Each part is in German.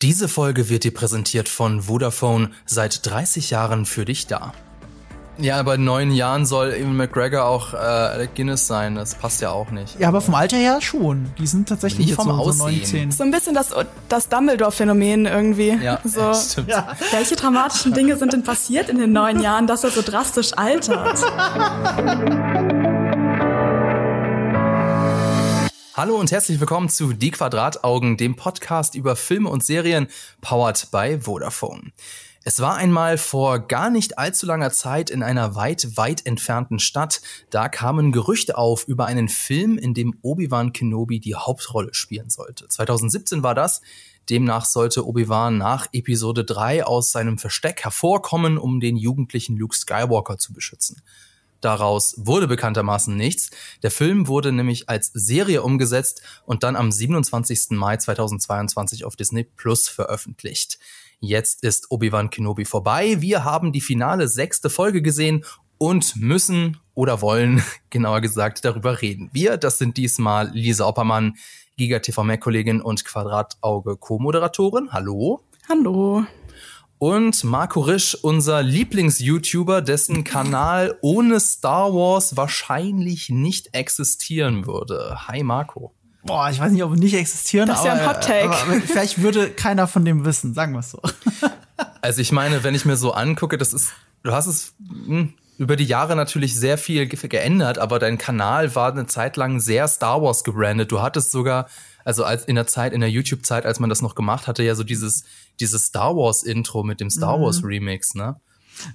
Diese Folge wird dir präsentiert von Vodafone, seit 30 Jahren für dich da. Ja, aber in neun Jahren soll Ewan McGregor auch äh, Alec Guinness sein. Das passt ja auch nicht. Ja, aber vom Alter her schon. Die sind tatsächlich Nicht jetzt vom so, so Aussehen. 19. So ein bisschen das, das Dumbledore-Phänomen irgendwie. Ja, so. stimmt. Ja. Welche dramatischen Dinge sind denn passiert in den neun Jahren, dass er so drastisch altert? Hallo und herzlich willkommen zu Die Quadrataugen, dem Podcast über Filme und Serien, powered by Vodafone. Es war einmal vor gar nicht allzu langer Zeit in einer weit, weit entfernten Stadt. Da kamen Gerüchte auf über einen Film, in dem Obi-Wan Kenobi die Hauptrolle spielen sollte. 2017 war das. Demnach sollte Obi-Wan nach Episode 3 aus seinem Versteck hervorkommen, um den jugendlichen Luke Skywalker zu beschützen. Daraus wurde bekanntermaßen nichts. Der Film wurde nämlich als Serie umgesetzt und dann am 27. Mai 2022 auf Disney Plus veröffentlicht. Jetzt ist Obi-Wan Kenobi vorbei. Wir haben die finale sechste Folge gesehen und müssen oder wollen, genauer gesagt, darüber reden. Wir, das sind diesmal Lisa Oppermann, Giga TV Mac-Kollegin und Quadratauge Co-Moderatorin. Hallo. Hallo. Und Marco Risch, unser Lieblings-YouTuber, dessen Kanal ohne Star Wars wahrscheinlich nicht existieren würde. Hi Marco. Boah, ich weiß nicht, ob wir nicht existieren, Das ist ja aber, ein Hot Take. aber, aber vielleicht würde keiner von dem wissen, sagen wir es so. Also ich meine, wenn ich mir so angucke, das ist, du hast es hm, über die Jahre natürlich sehr viel ge geändert, aber dein Kanal war eine Zeit lang sehr Star Wars gebrandet. Du hattest sogar, also als in der Zeit, in der YouTube-Zeit, als man das noch gemacht hatte, ja so dieses, dieses Star Wars-Intro mit dem Star Wars Remix, ne?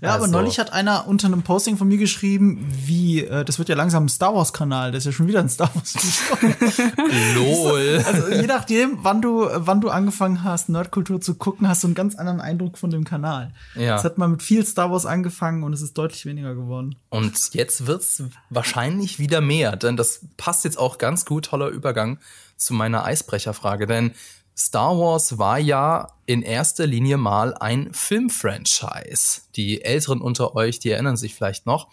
Ja, aber Also- neulich hat einer unter einem Posting von mir geschrieben, wie, äh, das wird ja langsam ein Star Wars-Kanal, das ist ja schon wieder ein Star Wars-Video. LOL. also je nachdem, wann du, wann du angefangen hast, Nerdkultur zu gucken, hast du einen ganz anderen Eindruck von dem Kanal. Ja. Es hat mal mit viel Star Wars angefangen und es ist deutlich weniger geworden. Und jetzt wird's wahrscheinlich wieder mehr, denn das passt jetzt auch ganz gut, toller Übergang zu meiner Eisbrecherfrage, denn Star Wars war ja in erster Linie mal ein Filmfranchise. Die Älteren unter euch, die erinnern sich vielleicht noch.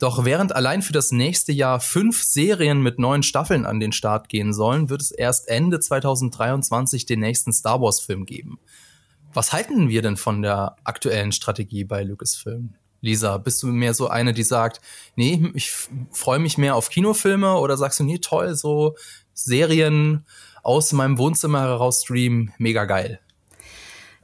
Doch während allein für das nächste Jahr fünf Serien mit neun Staffeln an den Start gehen sollen, wird es erst Ende 2023 den nächsten Star Wars Film geben. Was halten wir denn von der aktuellen Strategie bei Lucasfilm? Lisa, bist du mehr so eine, die sagt, nee, ich freue mich mehr auf Kinofilme oder sagst du, nee, toll, so Serien aus meinem Wohnzimmer heraus streamen, mega geil.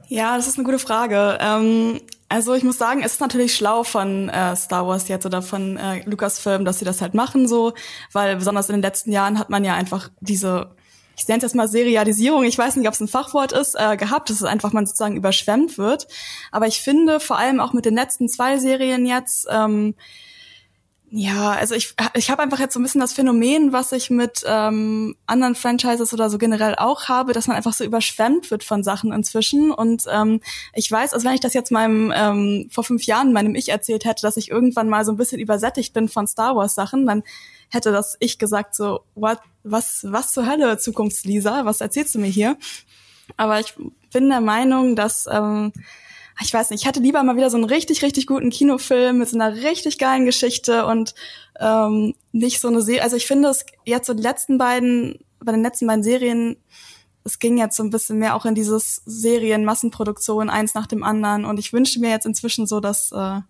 Ja, das ist eine gute Frage. Ähm, also ich muss sagen, es ist natürlich schlau von äh, Star Wars jetzt oder von äh, Lucasfilm, dass sie das halt machen so, weil besonders in den letzten Jahren hat man ja einfach diese, ich nenne es jetzt mal Serialisierung, ich weiß nicht, ob es ein Fachwort ist, äh, gehabt, dass es einfach man sozusagen überschwemmt wird. Aber ich finde vor allem auch mit den letzten zwei Serien jetzt, ähm, ja, also ich, ich habe einfach jetzt so ein bisschen das Phänomen, was ich mit ähm, anderen Franchises oder so generell auch habe, dass man einfach so überschwemmt wird von Sachen inzwischen. Und ähm, ich weiß, also wenn ich das jetzt meinem ähm, vor fünf Jahren meinem Ich erzählt hätte, dass ich irgendwann mal so ein bisschen übersättigt bin von Star Wars Sachen, dann hätte das ich gesagt so, what, was, was zur Hölle, Zukunftslisa, was erzählst du mir hier? Aber ich bin der Meinung, dass ähm, ich weiß nicht, ich hätte lieber mal wieder so einen richtig, richtig guten Kinofilm mit so einer richtig geilen Geschichte und ähm, nicht so eine Serie. Also ich finde es jetzt so die letzten beiden, bei den letzten beiden Serien, es ging jetzt so ein bisschen mehr auch in dieses Serien-Massenproduktion, eins nach dem anderen. Und ich wünsche mir jetzt inzwischen so, dass äh,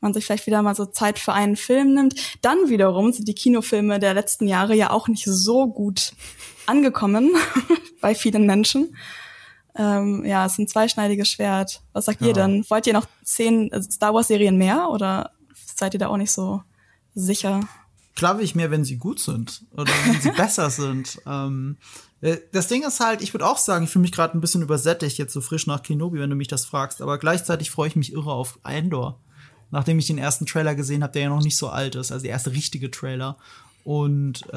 man sich vielleicht wieder mal so Zeit für einen Film nimmt. Dann wiederum sind die Kinofilme der letzten Jahre ja auch nicht so gut angekommen bei vielen Menschen. Ähm, ja, es ist ein zweischneidiges Schwert. Was sagt Ja. ihr denn? Wollt ihr noch zehn äh, Star Wars Serien mehr oder seid ihr da auch nicht so sicher? Klar will ich mehr, wenn sie gut sind oder wenn sie besser sind. Ähm, äh, das Ding ist halt, ich würde auch sagen, ich fühle mich gerade ein bisschen übersättigt jetzt so frisch nach Kenobi, wenn du mich das fragst. Aber gleichzeitig freue ich mich irre auf Endor. Nachdem ich den ersten Trailer gesehen habe, der ja noch nicht so alt ist, also der erste richtige Trailer. Und äh,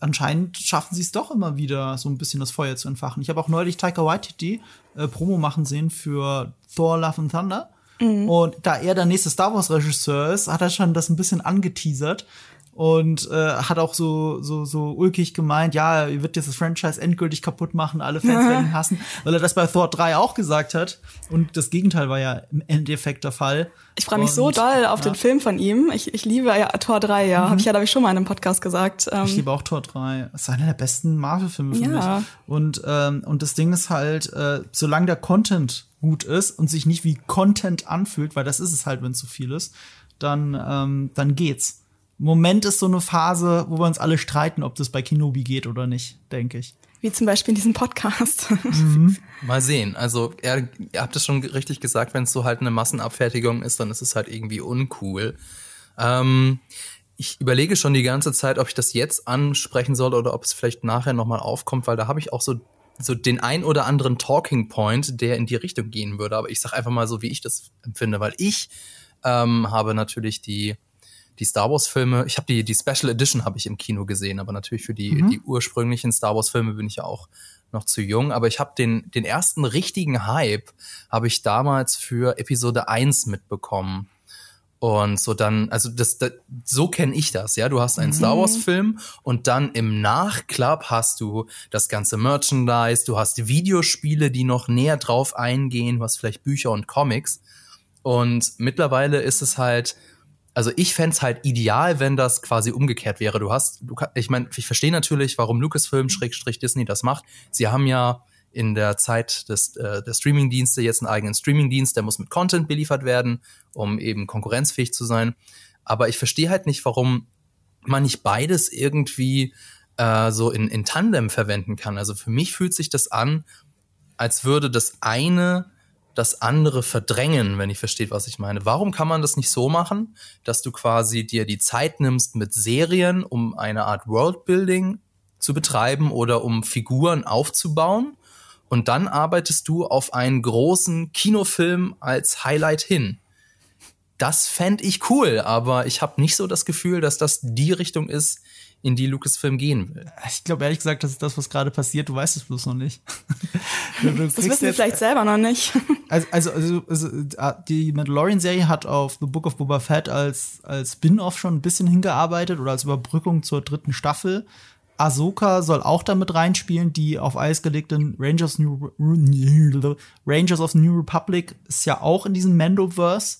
anscheinend schaffen sie es doch immer wieder, so ein bisschen das Feuer zu entfachen. Ich habe auch neulich Taika Waititi äh, Promo machen sehen für Thor Love and Thunder. Und da er der nächste Star Wars Regisseur ist, hat er schon das ein bisschen angeteasert. Und äh, hat auch so, so, so ulkig gemeint, ja, ihr wird jetzt das Franchise endgültig kaputt machen, alle Fans werden ihn hassen, weil er das bei Thor 3 auch gesagt hat. Und das Gegenteil war ja im Endeffekt der Fall. Ich freue mich so doll auf ja. den Film von ihm. Ich, ich liebe ja Tor 3, ja. Mhm. Habe ich ja, glaube ich, schon mal in einem Podcast gesagt. Ähm, ich liebe auch Tor 3. Das ist einer der besten Marvel-Filme für ja. mich. Und, ähm, und das Ding ist halt, äh, solange der Content gut ist und sich nicht wie Content anfühlt, weil das ist es halt, wenn es zu viel ist, dann, ähm, dann geht's. Moment ist so eine Phase, wo wir uns alle streiten, ob das bei Kenobi geht oder nicht, denke ich. Wie zum Beispiel in diesem Podcast. Mhm. Mal sehen. Also, er, ihr habt es schon richtig gesagt, wenn es so halt eine Massenabfertigung ist, dann ist es halt irgendwie uncool. Ähm, ich überlege schon die ganze Zeit, ob ich das jetzt ansprechen soll oder ob es vielleicht nachher nochmal aufkommt, weil da habe ich auch so, so den ein oder anderen Talking Point, der in die Richtung gehen würde. Aber ich sage einfach mal so, wie ich das empfinde, weil ich ähm, habe natürlich die die Star Wars Filme, ich habe die die Special Edition habe ich im Kino gesehen, aber natürlich für die mhm. die ursprünglichen Star Wars Filme bin ich ja auch noch zu jung, aber ich habe den den ersten richtigen Hype habe ich damals für Episode 1 mitbekommen. Und so dann, also das, das so kenne ich das, ja. Du hast einen mhm. Star Wars-Film und dann im Nachklapp hast du das ganze Merchandise, du hast Videospiele, die noch näher drauf eingehen, du hast vielleicht Bücher und Comics. Und mittlerweile ist es halt, also ich fände halt ideal, wenn das quasi umgekehrt wäre. Du hast, du, ich meine, ich verstehe natürlich, warum Lucasfilm Schrägstrich Disney das macht. Sie haben ja in der Zeit des, äh, der Streamingdienste jetzt einen eigenen Streamingdienst, der muss mit Content beliefert werden, um eben konkurrenzfähig zu sein. Aber ich verstehe halt nicht, warum man nicht beides irgendwie äh, so in, in Tandem verwenden kann. Also für mich fühlt sich das an, als würde das eine das andere verdrängen, wenn ich versteht, was ich meine. Warum kann man das nicht so machen, dass du quasi dir die Zeit nimmst mit Serien, um eine Art Worldbuilding zu betreiben oder um Figuren aufzubauen und dann arbeitest du auf einen großen Kinofilm als Highlight hin. Das fände ich cool, aber ich habe nicht so das Gefühl, dass das die Richtung ist, in die Lucasfilm gehen will. Ich glaube ehrlich gesagt, das ist das, was gerade passiert. Du weißt es bloß noch nicht. das wissen wir vielleicht selber noch nicht. Also, also, also, also die Mandalorian-Serie hat auf The Book of Boba Fett als, als Spin-off schon ein bisschen hingearbeitet oder als Überbrückung zur dritten Staffel. Ahsoka soll auch damit reinspielen, die auf Eis gelegten Rangers, New, Rangers of the New Republic ist ja auch in diesem Mandoverse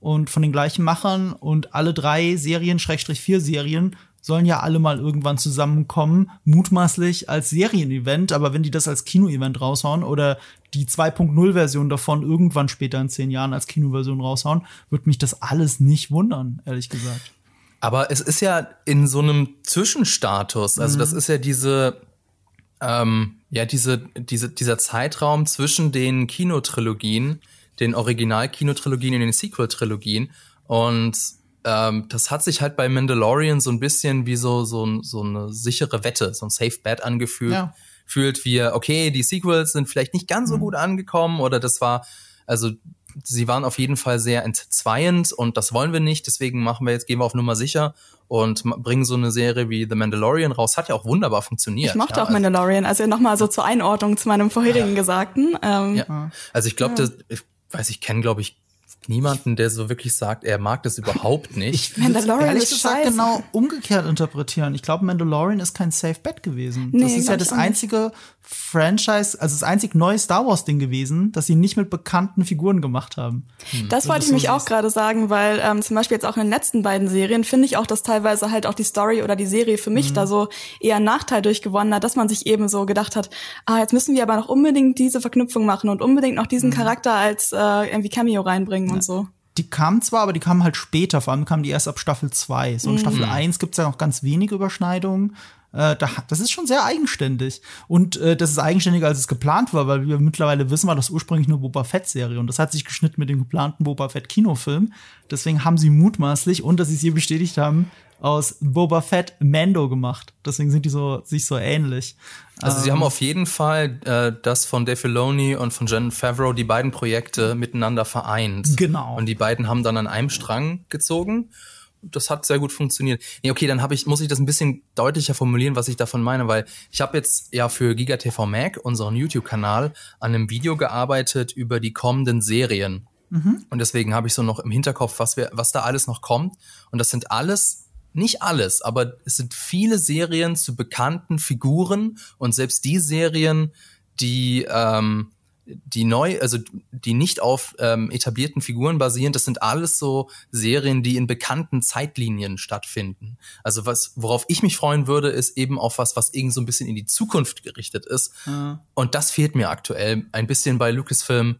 und von den gleichen Machern und alle drei Serien, Schrägstrich vier Serien, sollen ja alle mal irgendwann zusammenkommen, mutmaßlich als Serienevent, aber wenn die das als Kinoevent raushauen oder die 2.0-Version davon irgendwann später in zehn Jahren als Kinoversion raushauen, wird mich das alles nicht wundern, ehrlich gesagt. Aber es ist ja in so einem Zwischenstatus, also mhm. das ist ja diese, ähm, ja, diese, diese, dieser Zeitraum zwischen den Kinotrilogien, den Original-Kinotrilogien und den Sequel-Trilogien und ähm, das hat sich halt bei Mandalorian so ein bisschen wie so, so, so eine sichere Wette, so ein Safe Bet angefühlt. Ja. Fühlt wir, okay, die Sequels sind vielleicht nicht ganz so mhm. gut angekommen oder das war, also sie waren auf jeden Fall sehr entzweiend und das wollen wir nicht, deswegen machen wir jetzt, gehen wir auf Nummer sicher und bringen so eine Serie wie The Mandalorian raus. Hat ja auch wunderbar funktioniert. Ich mochte ja, auch Mandalorian, also nochmal so zur Einordnung zu meinem vorherigen ja. Gesagten. Ähm, ja. Also ich glaube, ja. ich weiß, ich kenne, glaube ich, niemanden, der so wirklich sagt, er mag das überhaupt nicht. Ich Mandalorian ehrlich gesagt genau umgekehrt interpretieren. Ich glaube, Mandalorian ist kein Safe Bet gewesen. Nee, das ist ja das einzige Franchise, also das einzig neue Star Wars Ding gewesen, das sie nicht mit bekannten Figuren gemacht haben. Hm. Das wollte ich so mich auch gerade sagen, weil ähm, zum Beispiel jetzt auch in den letzten beiden Serien finde ich auch, dass teilweise halt auch die Story oder die Serie für mich mhm. da so eher einen Nachteil durchgewonnen hat, dass man sich eben so gedacht hat, ah, jetzt müssen wir aber noch unbedingt diese Verknüpfung machen und unbedingt noch diesen mhm. Charakter als äh, irgendwie Cameo reinbringen. Und so die kamen zwar, aber die kamen halt später, vor allem kamen die erst ab Staffel 2. So in mhm. Staffel 1 gibt's ja noch ganz wenige Überschneidungen. Äh, das ist schon sehr eigenständig. Und äh, das ist eigenständiger, als es geplant war, weil wir mittlerweile wissen, war das ursprünglich nur Boba Fett-Serie. Und das hat sich geschnitten mit dem geplanten Boba Fett-Kinofilm. Deswegen haben sie mutmaßlich, und dass sie es hier bestätigt haben, aus Boba Fett Mando gemacht. Deswegen sind die so sich so ähnlich. Also sie haben ähm, auf jeden Fall äh, das von Dave Filoni und von Jen Favreau die beiden Projekte miteinander vereint. Genau. Und die beiden haben dann an einem Strang gezogen das hat sehr gut funktioniert. Nee, okay, dann habe ich, muss ich das ein bisschen deutlicher formulieren, was ich davon meine, weil ich habe jetzt ja für GigaTV Mac, unseren YouTube-Kanal, an einem Video gearbeitet über die kommenden Serien. Mhm. Und deswegen habe ich so noch im Hinterkopf, was wir, was da alles noch kommt. Und das sind alles nicht alles, aber es sind viele Serien zu bekannten Figuren und selbst die Serien, die ähm, die neu, also die nicht auf ähm, etablierten Figuren basieren, das sind alles so Serien, die in bekannten Zeitlinien stattfinden. Also was, worauf ich mich freuen würde, ist eben auf was, was irgend so ein bisschen in die Zukunft gerichtet ist. Mhm. Und das fehlt mir aktuell ein bisschen bei Lucasfilm.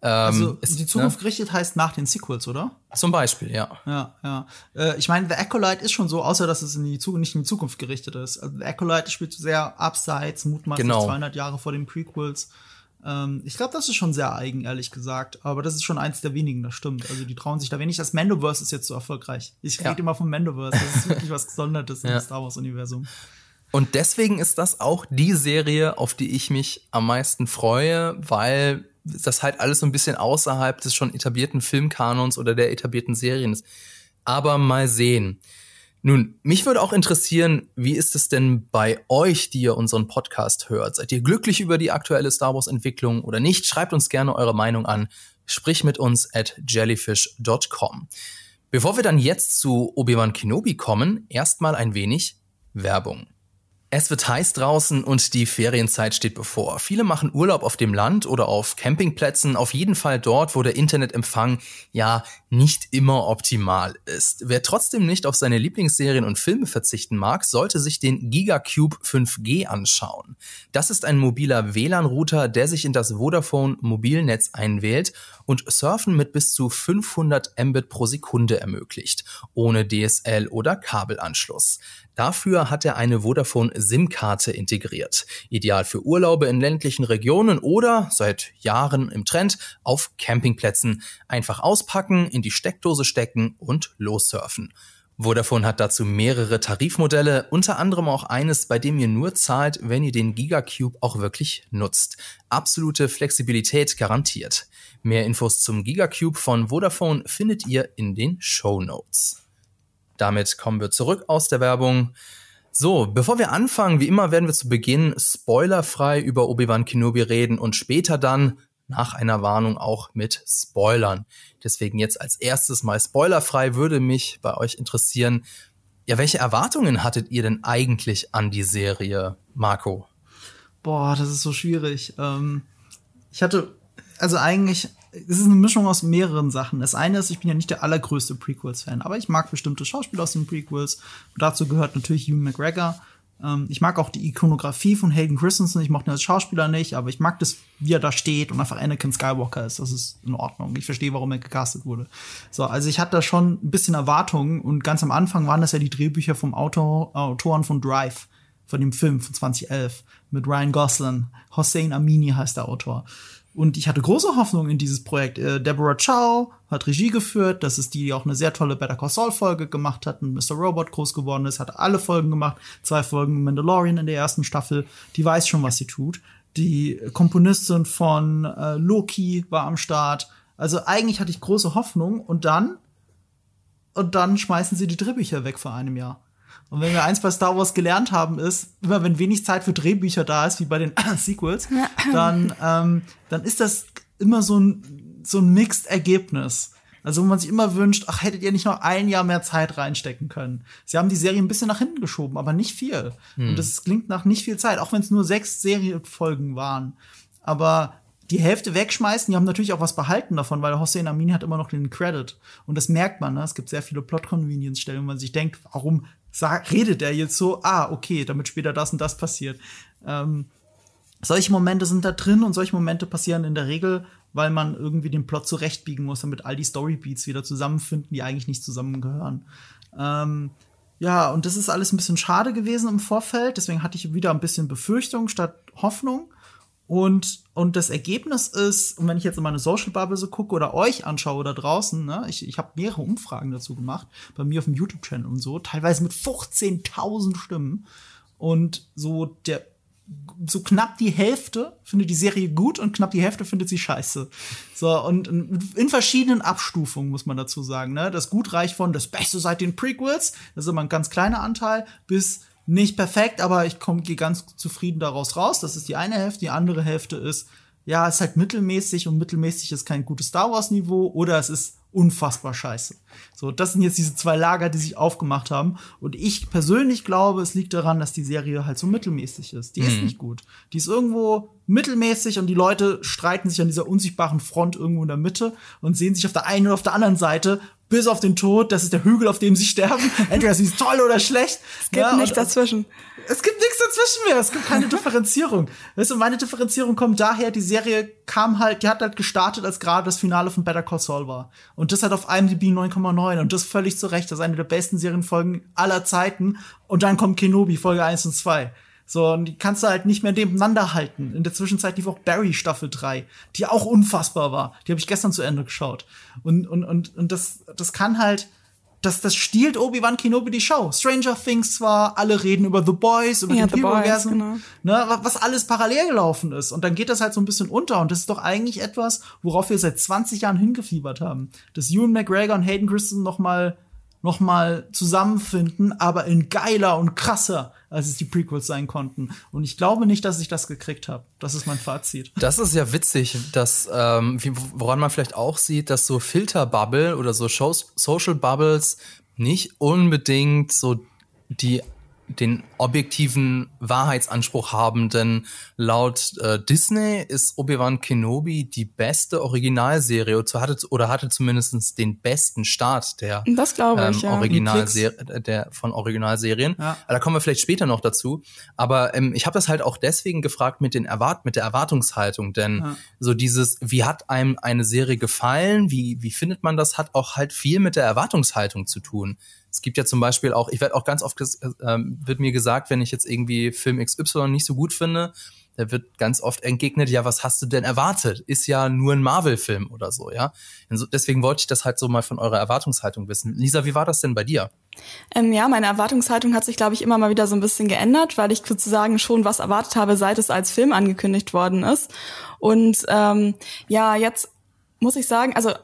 Ähm, also ist, die Zukunft ne? gerichtet heißt nach den Sequels, oder? Zum Beispiel, ja. Ja, ja. Äh, ich meine, The Acolyte ist schon so, außer dass es in die Zukunft, nicht in die Zukunft gerichtet ist. Also The Acolyte spielt sehr abseits, mutmaßlich genau. 200 Jahre vor den Prequels. Ähm, ich glaube, das ist schon sehr eigen, ehrlich gesagt. Aber das ist schon eins der wenigen, das stimmt. Also die trauen sich da wenig. Das Mandoverse ist jetzt so erfolgreich. Ich rede ja. immer vom Mandoverse. Das ist wirklich was Gesondertes ja. im Star Wars-Universum. Und deswegen ist das auch die Serie, auf die ich mich am meisten freue, weil das halt alles so ein bisschen außerhalb des schon etablierten Filmkanons oder der etablierten Serien ist. Aber mal sehen. Nun, mich würde auch interessieren, wie ist es denn bei euch, die ihr unseren Podcast hört? Seid ihr glücklich über die aktuelle Star Wars Entwicklung oder nicht? Schreibt uns gerne eure Meinung an. Sprich mit uns at jellyfish.com. Bevor wir dann jetzt zu Obi-Wan Kenobi kommen, erstmal ein wenig Werbung. Es wird heiß draußen und die Ferienzeit steht bevor. Viele machen Urlaub auf dem Land oder auf Campingplätzen, auf jeden Fall dort, wo der Internetempfang ja nicht immer optimal ist. Wer trotzdem nicht auf seine Lieblingsserien und Filme verzichten mag, sollte sich den GigaCube 5G anschauen. Das ist ein mobiler WLAN-Router, der sich in das Vodafone Mobilnetz einwählt und Surfen mit bis zu 500 Mbit pro Sekunde ermöglicht, ohne DSL oder Kabelanschluss. Dafür hat er eine Vodafone SIM-Karte integriert. Ideal für Urlaube in ländlichen Regionen oder seit Jahren im Trend auf Campingplätzen. Einfach auspacken, in die Steckdose stecken und lossurfen. Vodafone hat dazu mehrere Tarifmodelle, unter anderem auch eines, bei dem ihr nur zahlt, wenn ihr den Gigacube auch wirklich nutzt. Absolute Flexibilität garantiert. Mehr Infos zum Gigacube von Vodafone findet ihr in den Show Notes. Damit kommen wir zurück aus der Werbung. So, bevor wir anfangen, wie immer werden wir zu Beginn spoilerfrei über Obi-Wan Kenobi reden und später dann nach einer Warnung auch mit Spoilern. Deswegen jetzt als erstes mal spoilerfrei würde mich bei euch interessieren, ja, welche Erwartungen hattet ihr denn eigentlich an die Serie, Marco? Boah, das ist so schwierig. Ähm, ich hatte also eigentlich es ist eine Mischung aus mehreren Sachen. Das eine ist, ich bin ja nicht der allergrößte Prequels-Fan, aber ich mag bestimmte Schauspieler aus den Prequels. Und dazu gehört natürlich Hugh McGregor. Ähm, ich mag auch die Ikonografie von Hayden Christensen. Ich mochte ihn als Schauspieler nicht, aber ich mag das, wie er da steht und einfach Anakin Skywalker ist. Das ist in Ordnung. Ich verstehe, warum er gecastet wurde. So, also ich hatte da schon ein bisschen Erwartungen und ganz am Anfang waren das ja die Drehbücher vom Autor, Autoren von Drive, von dem Film von 2011 mit Ryan Gosling. Hossein Amini heißt der Autor. Und ich hatte große Hoffnung in dieses Projekt. Äh, Deborah Chow hat Regie geführt. Das ist die, die auch eine sehr tolle Better Call Saul Folge gemacht hat und Mr. Robot groß geworden ist. Hat alle Folgen gemacht. Zwei Folgen Mandalorian in der ersten Staffel. Die weiß schon, was sie tut. Die Komponistin von äh, Loki war am Start. Also eigentlich hatte ich große Hoffnung. Und dann, und dann schmeißen sie die Drehbücher weg vor einem Jahr. Und wenn wir eins bei Star Wars gelernt haben, ist, immer wenn wenig Zeit für Drehbücher da ist, wie bei den Sequels, dann, ähm, dann ist das immer so ein, so ein Mixed-Ergebnis. Also, wo man sich immer wünscht, ach, hättet ihr nicht noch ein Jahr mehr Zeit reinstecken können. Sie haben die Serie ein bisschen nach hinten geschoben, aber nicht viel. Hm. Und das klingt nach nicht viel Zeit, auch wenn es nur sechs Serienfolgen waren. Aber die Hälfte wegschmeißen, die haben natürlich auch was behalten davon, weil Hossein Amini hat immer noch den Credit. Und das merkt man, ne? Es gibt sehr viele Plot-Convenience-Stellen, wo man sich denkt, warum sag, redet er jetzt so, ah, okay, damit später das und das passiert. Ähm, solche Momente sind da drin und solche Momente passieren in der Regel, weil man irgendwie den Plot zurechtbiegen muss, damit all die Storybeats wieder zusammenfinden, die eigentlich nicht zusammengehören. Ähm, ja, und das ist alles ein bisschen schade gewesen im Vorfeld, deswegen hatte ich wieder ein bisschen Befürchtung statt Hoffnung. Und, und das Ergebnis ist, und wenn ich jetzt in meine Social Bubble so gucke oder euch anschaue da draußen, ne, ich, ich habe mehrere Umfragen dazu gemacht, bei mir auf dem YouTube-Channel und so, teilweise mit 15.000 Stimmen. Und so der, so knapp die Hälfte findet die Serie gut und knapp die Hälfte findet sie scheiße. So, und in verschiedenen Abstufungen muss man dazu sagen, ne. Das gut reicht von das Beste seit den Prequels, das ist immer ein ganz kleiner Anteil, bis nicht perfekt, aber ich komme gehe ganz zufrieden daraus raus. Das ist die eine Hälfte. Die andere Hälfte ist, ja, ist halt mittelmäßig und mittelmäßig ist kein gutes Star Wars Niveau oder es ist unfassbar scheiße. So, das sind jetzt diese zwei Lager, die sich aufgemacht haben. Und ich persönlich glaube, es liegt daran, dass die Serie halt so mittelmäßig ist. Die mhm. ist nicht gut. Die ist irgendwo mittelmäßig und die Leute streiten sich an dieser unsichtbaren Front irgendwo in der Mitte und sehen sich auf der einen oder auf der anderen Seite bis auf den Tod. Das ist der Hügel, auf dem sie sterben. Entweder sie ist toll oder schlecht. Es gibt ja, nichts dazwischen. Es gibt nichts dazwischen mehr. Es gibt keine Differenzierung. Weißt du, meine Differenzierung kommt daher, die Serie kam halt, die hat halt gestartet, als gerade das Finale von Better Call Saul war. Und das hat auf IMDb 9,9 und das völlig zu Recht. Das ist eine der besten Serienfolgen aller Zeiten. Und dann kommt Kenobi, Folge 1 und 2. So, und die kannst du halt nicht mehr nebeneinander halten. In der Zwischenzeit lief auch Barry Staffel 3, die auch unfassbar war. Die habe ich gestern zu Ende geschaut. Und, und, und, und das, das kann halt, das, das stiehlt Obi-Wan Kenobi die Show. Stranger Things zwar, alle reden über The Boys, über ja, die Universum, genau. ne, was alles parallel gelaufen ist. Und dann geht das halt so ein bisschen unter. Und das ist doch eigentlich etwas, worauf wir seit 20 Jahren hingefiebert haben. Dass Ewan McGregor und Hayden Christensen noch mal noch mal zusammenfinden, aber in geiler und krasser, als es die Prequels sein konnten. Und ich glaube nicht, dass ich das gekriegt habe. Das ist mein Fazit. Das ist ja witzig, dass ähm, woran man vielleicht auch sieht, dass so Filterbubble oder so Shows, Social Bubbles nicht unbedingt so die den objektiven Wahrheitsanspruch haben, denn laut äh, Disney ist Obi-Wan Kenobi die beste Originalserie oder hatte, oder hatte zumindest den besten Start der das glaube ich, ähm, ja. Originalserie der von Originalserien. Ja. Da kommen wir vielleicht später noch dazu. Aber ähm, ich habe das halt auch deswegen gefragt mit den Erwart mit der Erwartungshaltung, denn ja. so dieses, wie hat einem eine Serie gefallen, wie wie findet man das, hat auch halt viel mit der Erwartungshaltung zu tun. Es gibt ja zum Beispiel auch, ich werde auch ganz oft, ähm, wird mir gesagt, wenn ich jetzt irgendwie Film XY nicht so gut finde, da wird ganz oft entgegnet, ja, was hast du denn erwartet? Ist ja nur ein Marvel-Film oder so, ja. Und deswegen wollte ich das halt so mal von eurer Erwartungshaltung wissen. Lisa, wie war das denn bei dir? Ähm, ja, meine Erwartungshaltung hat sich, glaube ich, immer mal wieder so ein bisschen geändert, weil ich sozusagen schon was erwartet habe, seit es als Film angekündigt worden ist. Und ähm, ja, jetzt muss ich sagen, also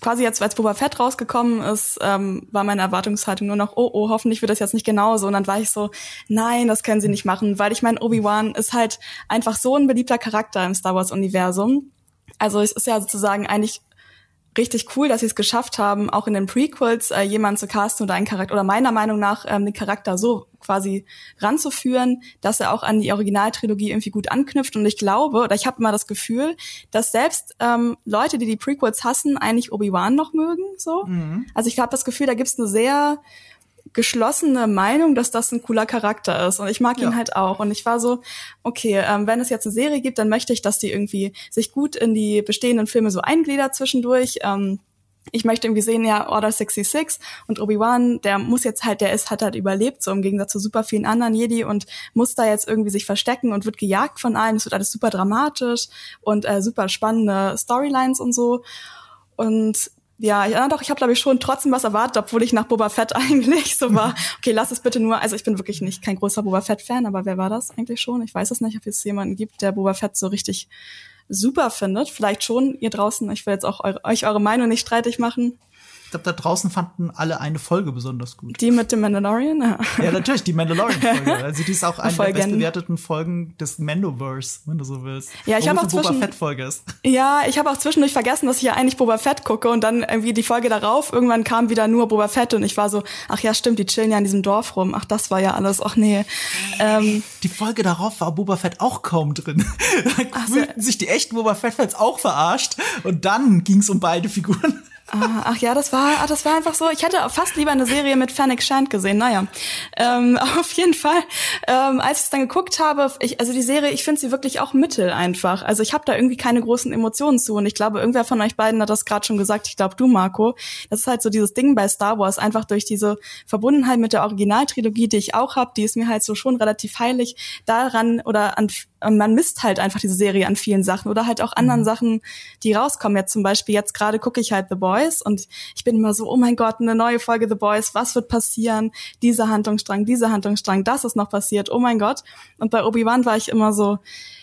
quasi jetzt, als Boba Fett rausgekommen ist, ähm, war meine Erwartungshaltung nur noch, oh, oh, hoffentlich wird das jetzt nicht genauso. Und dann war ich so, nein, das können sie nicht machen, weil ich meine, Obi-Wan ist halt einfach so ein beliebter Charakter im Star Wars-Universum. Also es ist ja sozusagen eigentlich richtig cool, dass sie es geschafft haben, auch in den Prequels äh, jemanden zu casten oder einen Charakter oder meiner Meinung nach ähm, den Charakter so quasi ranzuführen, dass er auch an die Originaltrilogie irgendwie gut anknüpft. Und ich glaube, oder ich habe immer das Gefühl, dass selbst ähm, Leute, die die Prequels hassen, eigentlich Obi-Wan noch mögen. So, mhm. also ich habe das Gefühl, da gibt's eine sehr geschlossene Meinung, dass das ein cooler Charakter ist. Und ich mag ja. ihn halt auch. Und ich war so, okay, ähm, wenn es jetzt eine Serie gibt, dann möchte ich, dass die irgendwie sich gut in die bestehenden Filme so eingliedert zwischendurch. Ähm, ich möchte irgendwie sehen, ja, Order 66 und Obi-Wan, der muss jetzt halt, der ist, hat halt überlebt, so im Gegensatz zu super vielen anderen Jedi und muss da jetzt irgendwie sich verstecken und wird gejagt von allen. Es wird alles super dramatisch und äh, super spannende Storylines und so. Und ja, ja doch, ich habe glaube ich schon trotzdem was erwartet, obwohl ich nach Boba Fett eigentlich so war. Okay, lass es bitte nur, also ich bin wirklich nicht kein großer Boba Fett Fan, aber wer war das eigentlich schon? Ich weiß es nicht, ob es jemanden gibt, der Boba Fett so richtig super findet. Vielleicht schon ihr draußen. Ich will jetzt auch eure, euch eure Meinung nicht streitig machen. Ich glaube, da draußen fanden alle eine Folge besonders gut. Die mit dem Mandalorian? Ja, natürlich, die Mandalorian-Folge. Also die ist auch eine Folgen. der bestbewerteten Folgen des Mandoverse, wenn du so willst. Ja, ich habe auch zwischen, Boba Fett-Folge ist. Ja, ich habe auch zwischendurch vergessen, dass ich ja eigentlich Boba Fett gucke und dann irgendwie die Folge darauf, irgendwann kam wieder nur Boba Fett und ich war so, ach ja, stimmt, die chillen ja in diesem Dorf rum. Ach, das war ja alles, ach nee. Ähm, die Folge darauf war Boba Fett auch kaum drin. da fühlten sich die echten Boba Fett-Fans auch verarscht und dann ging's um beide Figuren. Ah, ach ja, das war, ah, das war einfach so. Ich hätte fast lieber eine Serie mit Fennec Shand gesehen. Naja, ähm, auf jeden Fall. Ähm, als ich es dann geguckt habe, ich, also die Serie, ich finde sie wirklich auch mittel einfach. Also ich habe da irgendwie keine großen Emotionen zu. Und ich glaube, irgendwer von euch beiden hat das gerade schon gesagt. Ich glaube, du, Marco. Das ist halt so dieses Ding bei Star Wars, einfach durch diese Verbundenheit mit der Originaltrilogie, die ich auch habe. Die ist mir halt so schon relativ heilig. Daran oder an man misst halt einfach diese Serie an vielen Sachen oder halt auch anderen mhm. Sachen, die rauskommen. Jetzt zum Beispiel, jetzt gerade gucke ich halt The Boys und ich bin immer so, oh mein Gott, eine neue Folge The Boys, was wird passieren? Dieser Handlungsstrang, dieser Handlungsstrang, das ist noch passiert, oh mein Gott. Und bei Obi-Wan war ich immer so,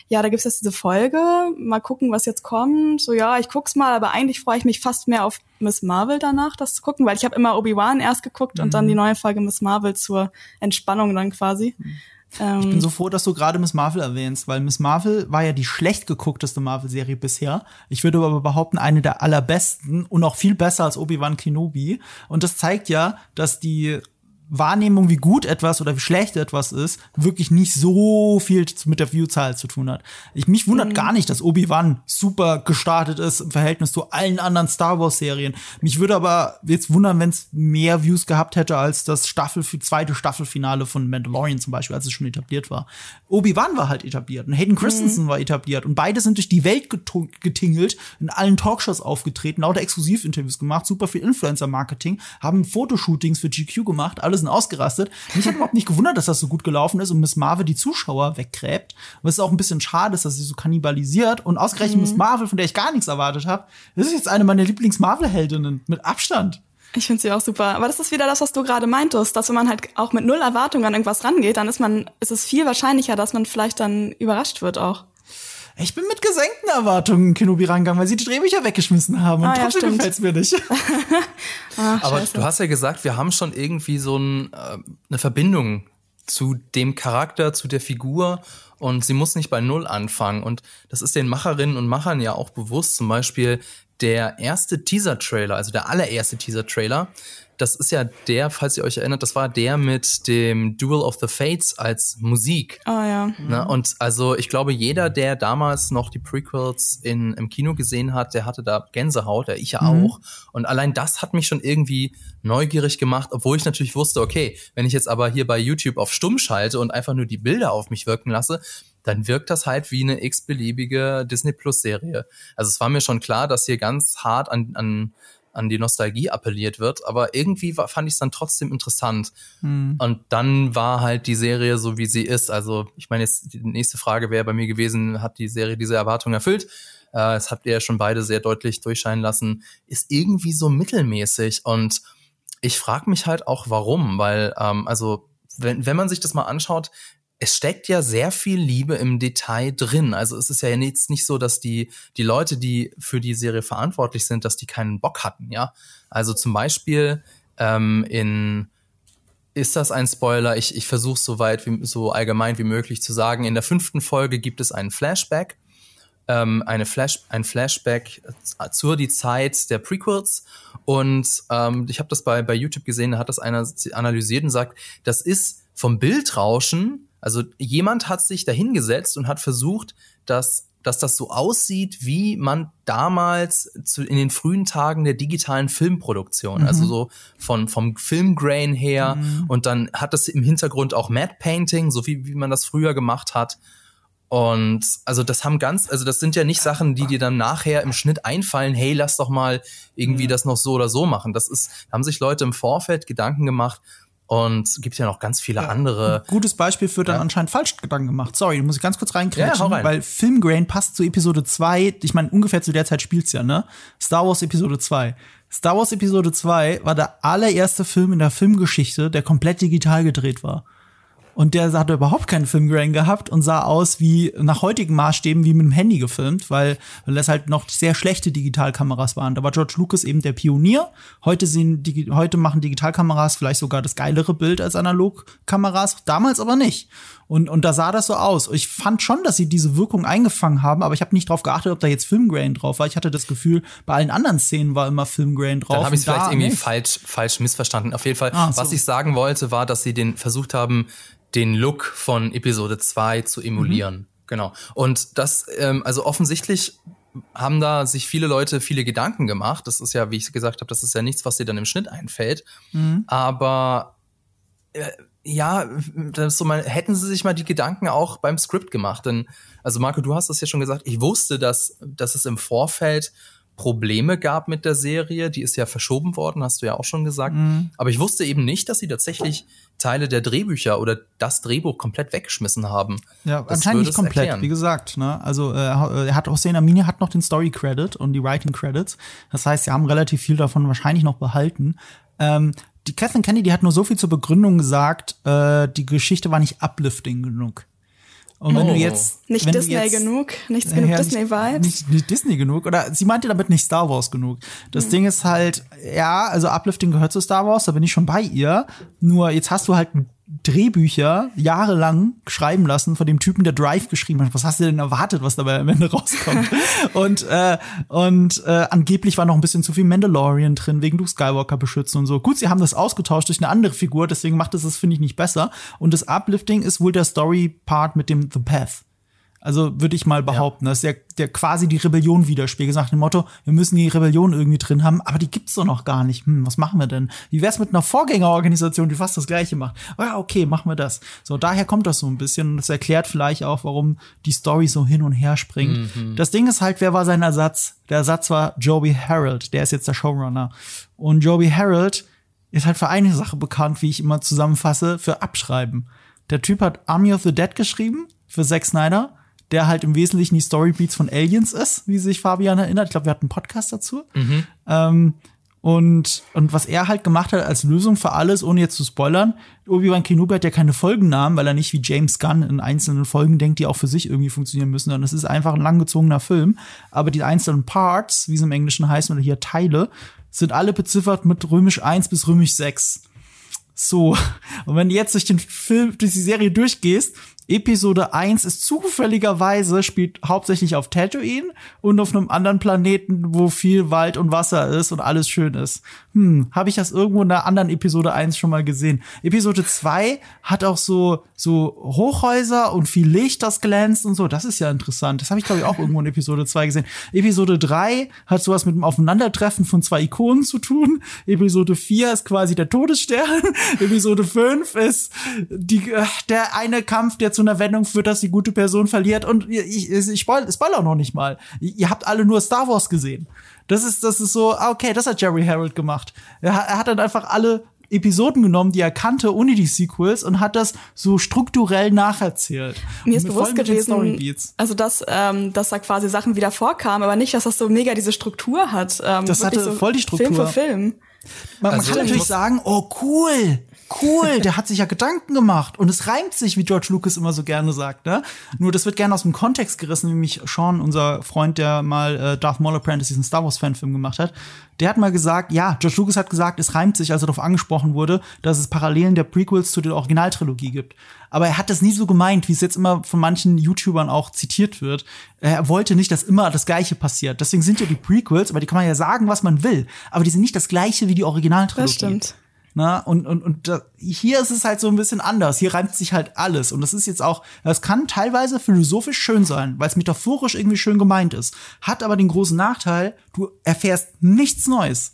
ja, da gibt's jetzt diese Folge, mal gucken, was jetzt kommt. So, ja, ich guck's mal, aber eigentlich freue ich mich fast mehr auf Miss Marvel danach, das zu gucken, weil ich habe immer Obi-Wan erst geguckt mhm. und dann mhm. die neue Folge Miss Marvel zur Entspannung dann quasi. Mhm. Ähm, ich bin so froh, dass du gerade Miss Marvel erwähnst, weil Miss Marvel war ja die schlecht geguckteste Marvel-Serie bisher. Ich würde aber behaupten, eine der allerbesten und auch viel besser als Obi-Wan Kenobi. Und das zeigt ja, dass die Wahrnehmung, wie gut etwas oder wie schlecht etwas ist, wirklich nicht so viel mit der Viewzahl zu tun hat. Ich, mich wundert mhm. gar nicht, dass Obi-Wan super gestartet ist im Verhältnis zu allen anderen Star Wars-Serien. Mich würde aber jetzt wundern, wenn es mehr Views gehabt hätte als das Staffel, zweite Staffelfinale von Mandalorian zum Beispiel, als es schon etabliert war. Obi-Wan war halt etabliert und Hayden Christensen mhm. war etabliert und beide sind durch die Welt getingelt, in allen Talkshows aufgetreten, lauter Exklusivinterviews gemacht, super viel Influencer-Marketing, haben Fotoshootings für GQ gemacht, alles alle sind ausgerastet. Mich hat überhaupt nicht gewundert, dass das so gut gelaufen ist und Miss Marvel die Zuschauer weggräbt. Aber es ist auch ein bisschen schade, dass sie so kannibalisiert. Und ausgerechnet mhm. Miss Marvel, von der ich gar nichts erwartet habe, das ist jetzt eine meiner Lieblings-Marvel-Heldinnen mit Abstand. Ich finde sie auch super. Aber das ist wieder das, was du gerade meintest, dass wenn man halt auch mit null Erwartungen an irgendwas rangeht, dann ist man, ist es viel wahrscheinlicher, dass man vielleicht dann überrascht wird auch. Ich bin mit gesenkten Erwartungen in Kenobi rangegangen, weil sie die Drehbücher weggeschmissen haben und ah, trotzdem ja, gefällt's mir nicht. Ach, Aber du hast ja gesagt, wir haben schon irgendwie so ein, äh, eine Verbindung zu dem Charakter, zu der Figur und sie muss nicht bei Null anfangen. Und das ist den Macherinnen und Machern ja auch bewusst. Zum Beispiel der erste Teaser-Trailer, also der allererste Teaser-Trailer, das ist ja der, falls ihr euch erinnert, das war der mit dem Duel of the Fates als Musik. Ah oh, ja. Ne? Und also ich glaube, jeder, der damals noch die Prequels in, im Kino gesehen hat, der hatte da Gänsehaut, der ich ja mhm. auch. Und allein das hat mich schon irgendwie neugierig gemacht, obwohl ich natürlich wusste, okay, wenn ich jetzt aber hier bei YouTube auf Stumm schalte und einfach nur die Bilder auf mich wirken lasse, dann wirkt das halt wie eine x-beliebige Disney Plus Serie. Also es war mir schon klar, dass hier ganz hart an, an an die Nostalgie appelliert wird, aber irgendwie war, fand ich es dann trotzdem interessant. Mhm. Und dann war halt die Serie so, wie sie ist. Also ich meine, jetzt die nächste Frage wäre bei mir gewesen, hat die Serie diese Erwartung erfüllt? Äh, das habt ihr ja schon beide sehr deutlich durchscheinen lassen. Ist irgendwie so mittelmäßig und ich frage mich halt auch, warum, weil ähm, also wenn, wenn man sich das mal anschaut, es steckt ja sehr viel Liebe im Detail drin. Also es ist ja jetzt nicht so, dass die, die Leute, die für die Serie verantwortlich sind, dass die keinen Bock hatten, ja. Also zum Beispiel ähm, in ist das ein Spoiler? Ich, ich versuche so weit, wie, so allgemein wie möglich zu sagen. In der fünften Folge gibt es einen Flashback, ähm, eine Flash, ein Flashback zur die Zeit der Prequels. Und ähm, ich habe das bei, bei YouTube gesehen, da hat das einer analysiert und sagt, das ist vom Bildrauschen also jemand hat sich dahingesetzt und hat versucht, dass dass das so aussieht, wie man damals zu, in den frühen Tagen der digitalen Filmproduktion, also mhm. also so von, vom Filmgrain her. Mhm. Und dann hat das im Hintergrund auch Matte Painting, so wie, wie man das früher gemacht hat. Und also das haben ganz, also das sind ja nicht Sachen, die dir dann nachher im Schnitt einfallen, hey, lass doch mal irgendwie das noch so oder so machen. Das ist, haben sich Leute im Vorfeld Gedanken gemacht, und es gibt ja noch ganz viele ja, andere. gutes Beispiel für dann ja. anscheinend falsch Gedanken gemacht. Sorry, muss ich ganz kurz reinkriegen, ja, rein. weil Filmgrain passt zu Episode 2. Ich meine, ungefähr zu der Zeit spielt's ja, ne? Star Wars Episode 2. Star Wars Episode 2 war der allererste Film in der Filmgeschichte, der komplett digital gedreht war. Und der hatte überhaupt keinen Filmgrain gehabt und sah aus wie nach heutigen Maßstäben wie mit dem Handy gefilmt, weil, weil das halt noch sehr schlechte Digitalkameras waren. Da war George Lucas eben der Pionier. Heute sehen heute machen Digitalkameras vielleicht sogar das geilere Bild als Analogkameras, damals aber nicht. Und, und da sah das so aus. Ich fand schon, dass sie diese Wirkung eingefangen haben, aber ich habe nicht drauf geachtet, ob da jetzt Filmgrain drauf war. Ich hatte das Gefühl, bei allen anderen Szenen war immer Filmgrain drauf. Dann habe ich es vielleicht irgendwie falsch, falsch missverstanden. Auf jeden Fall, ah, so. was ich sagen wollte, war, dass sie den versucht haben, den Look von Episode 2 zu emulieren. Mhm. Genau. Und das, ähm, also offensichtlich haben da sich viele Leute viele Gedanken gemacht. Das ist ja, wie ich gesagt habe, das ist ja nichts, was dir dann im Schnitt einfällt. Mhm. Aber äh, ja, das so mal, hätten sie sich mal die Gedanken auch beim Skript gemacht. Denn, also Marco, du hast das ja schon gesagt, ich wusste, dass, dass es im Vorfeld Probleme gab mit der Serie. Die ist ja verschoben worden, hast du ja auch schon gesagt. Mhm. Aber ich wusste eben nicht, dass sie tatsächlich Teile der Drehbücher oder das Drehbuch komplett weggeschmissen haben. Ja, das anscheinend nicht komplett, erklären. wie gesagt. Ne? Also äh, er hat Hossein Amini hat noch den Story Credit und die Writing Credits. Das heißt, sie haben relativ viel davon wahrscheinlich noch behalten. Ähm, die Kathleen Kennedy hat nur so viel zur Begründung gesagt, äh, die Geschichte war nicht uplifting genug. Und wenn oh. du jetzt. Nicht Disney jetzt, genug, nichts genug ja, Disney-Vibes. Nicht, nicht, Disney genug. Oder sie meinte damit nicht Star Wars genug. Das mhm. Ding ist halt, ja, also Uplifting gehört zu Star Wars, da bin ich schon bei ihr. Nur jetzt hast du halt ein Drehbücher jahrelang schreiben lassen von dem Typen, der Drive geschrieben hat. Was hast du denn erwartet, was dabei am Ende rauskommt? und äh, und äh, angeblich war noch ein bisschen zu viel Mandalorian drin, wegen Luke Skywalker beschützen und so. Gut, sie haben das ausgetauscht durch eine andere Figur, deswegen macht es das, finde ich, nicht besser. Und das Uplifting ist wohl der Story-Part mit dem The Path. Also würde ich mal behaupten, ja. dass der, der quasi die Rebellion widerspiegelt. Nach dem Motto, wir müssen die Rebellion irgendwie drin haben, aber die gibt's doch noch gar nicht. Hm, was machen wir denn? Wie wär's mit einer Vorgängerorganisation, die fast das Gleiche macht? Oh ja, okay, machen wir das. So, daher kommt das so ein bisschen und das erklärt vielleicht auch, warum die Story so hin und her springt. Mhm. Das Ding ist halt, wer war sein Ersatz? Der Ersatz war Joby Harold, der ist jetzt der Showrunner. Und Joby Harold ist halt für eine Sache bekannt, wie ich immer zusammenfasse, für Abschreiben. Der Typ hat Army of the Dead geschrieben für Zack Snyder der halt im Wesentlichen die Storybeats von Aliens ist, wie sich Fabian erinnert. Ich glaube, wir hatten einen Podcast dazu. Mhm. Ähm, und, und was er halt gemacht hat als Lösung für alles, ohne jetzt zu spoilern, Obi-Wan Kenobi hat ja keine Folgennamen, weil er nicht wie James Gunn in einzelnen Folgen denkt, die auch für sich irgendwie funktionieren müssen, sondern es ist einfach ein langgezogener Film. Aber die einzelnen Parts, wie sie im Englischen heißen, oder hier Teile, sind alle beziffert mit römisch 1 bis römisch 6. So. Und wenn du jetzt durch den Film, durch die Serie durchgehst, Episode 1 ist zufälligerweise, spielt hauptsächlich auf Tatooine und auf einem anderen Planeten, wo viel Wald und Wasser ist und alles schön ist. Hm, habe ich das irgendwo in einer anderen Episode 1 schon mal gesehen. Episode 2 hat auch so, so Hochhäuser und viel Licht, das glänzt und so. Das ist ja interessant. Das habe ich, glaube ich, auch irgendwo in Episode 2 gesehen. Episode 3 hat sowas mit dem Aufeinandertreffen von zwei Ikonen zu tun. Episode 4 ist quasi der Todesstern. Episode 5 ist die, äh, der eine Kampf, der zu einer Wendung führt, dass die gute Person verliert. Und ich, ich spoil, spoiler noch nicht mal. Ihr habt alle nur Star Wars gesehen. Das ist, das ist so, ah, okay, das hat Jerry Harold gemacht. Er, er hat dann einfach alle Episoden genommen, die er kannte, ohne die Sequels und hat das so strukturell nacherzählt. Mir ist bewusst gewesen, also dass, ähm, dass da quasi Sachen wieder vorkamen, aber nicht, dass das so mega diese Struktur hat. Ähm, das hatte so voll die Struktur. Film für Film. Man, also, kann natürlich sagen, oh cool, cool, der hat sich ja Gedanken gemacht und es reimt sich, wie George Lucas immer so gerne sagt. Ne? Nur das wird gerne aus dem Kontext gerissen, mich Sean, unser Freund, der mal äh, Darth Maul Apprentice, diesen Star Wars Fanfilm gemacht hat, der hat mal gesagt, ja, George Lucas hat gesagt, es reimt sich, als er darauf angesprochen wurde, dass es Parallelen der Prequels zu der Originaltrilogie gibt. Aber er hat das nie so gemeint, wie es jetzt immer von manchen YouTubern auch zitiert wird. Er wollte nicht, dass immer das Gleiche passiert. Deswegen sind ja die Prequels, aber die kann man ja sagen, was man will. Aber die sind nicht das Gleiche wie die Originaltrilogie. Das stimmt. Na, und, und, und da, hier ist es halt so ein bisschen anders. Hier reimt sich halt alles. Und das ist jetzt auch, das kann teilweise philosophisch schön sein, weil es metaphorisch irgendwie schön gemeint ist. Hat aber den großen Nachteil, du erfährst nichts Neues.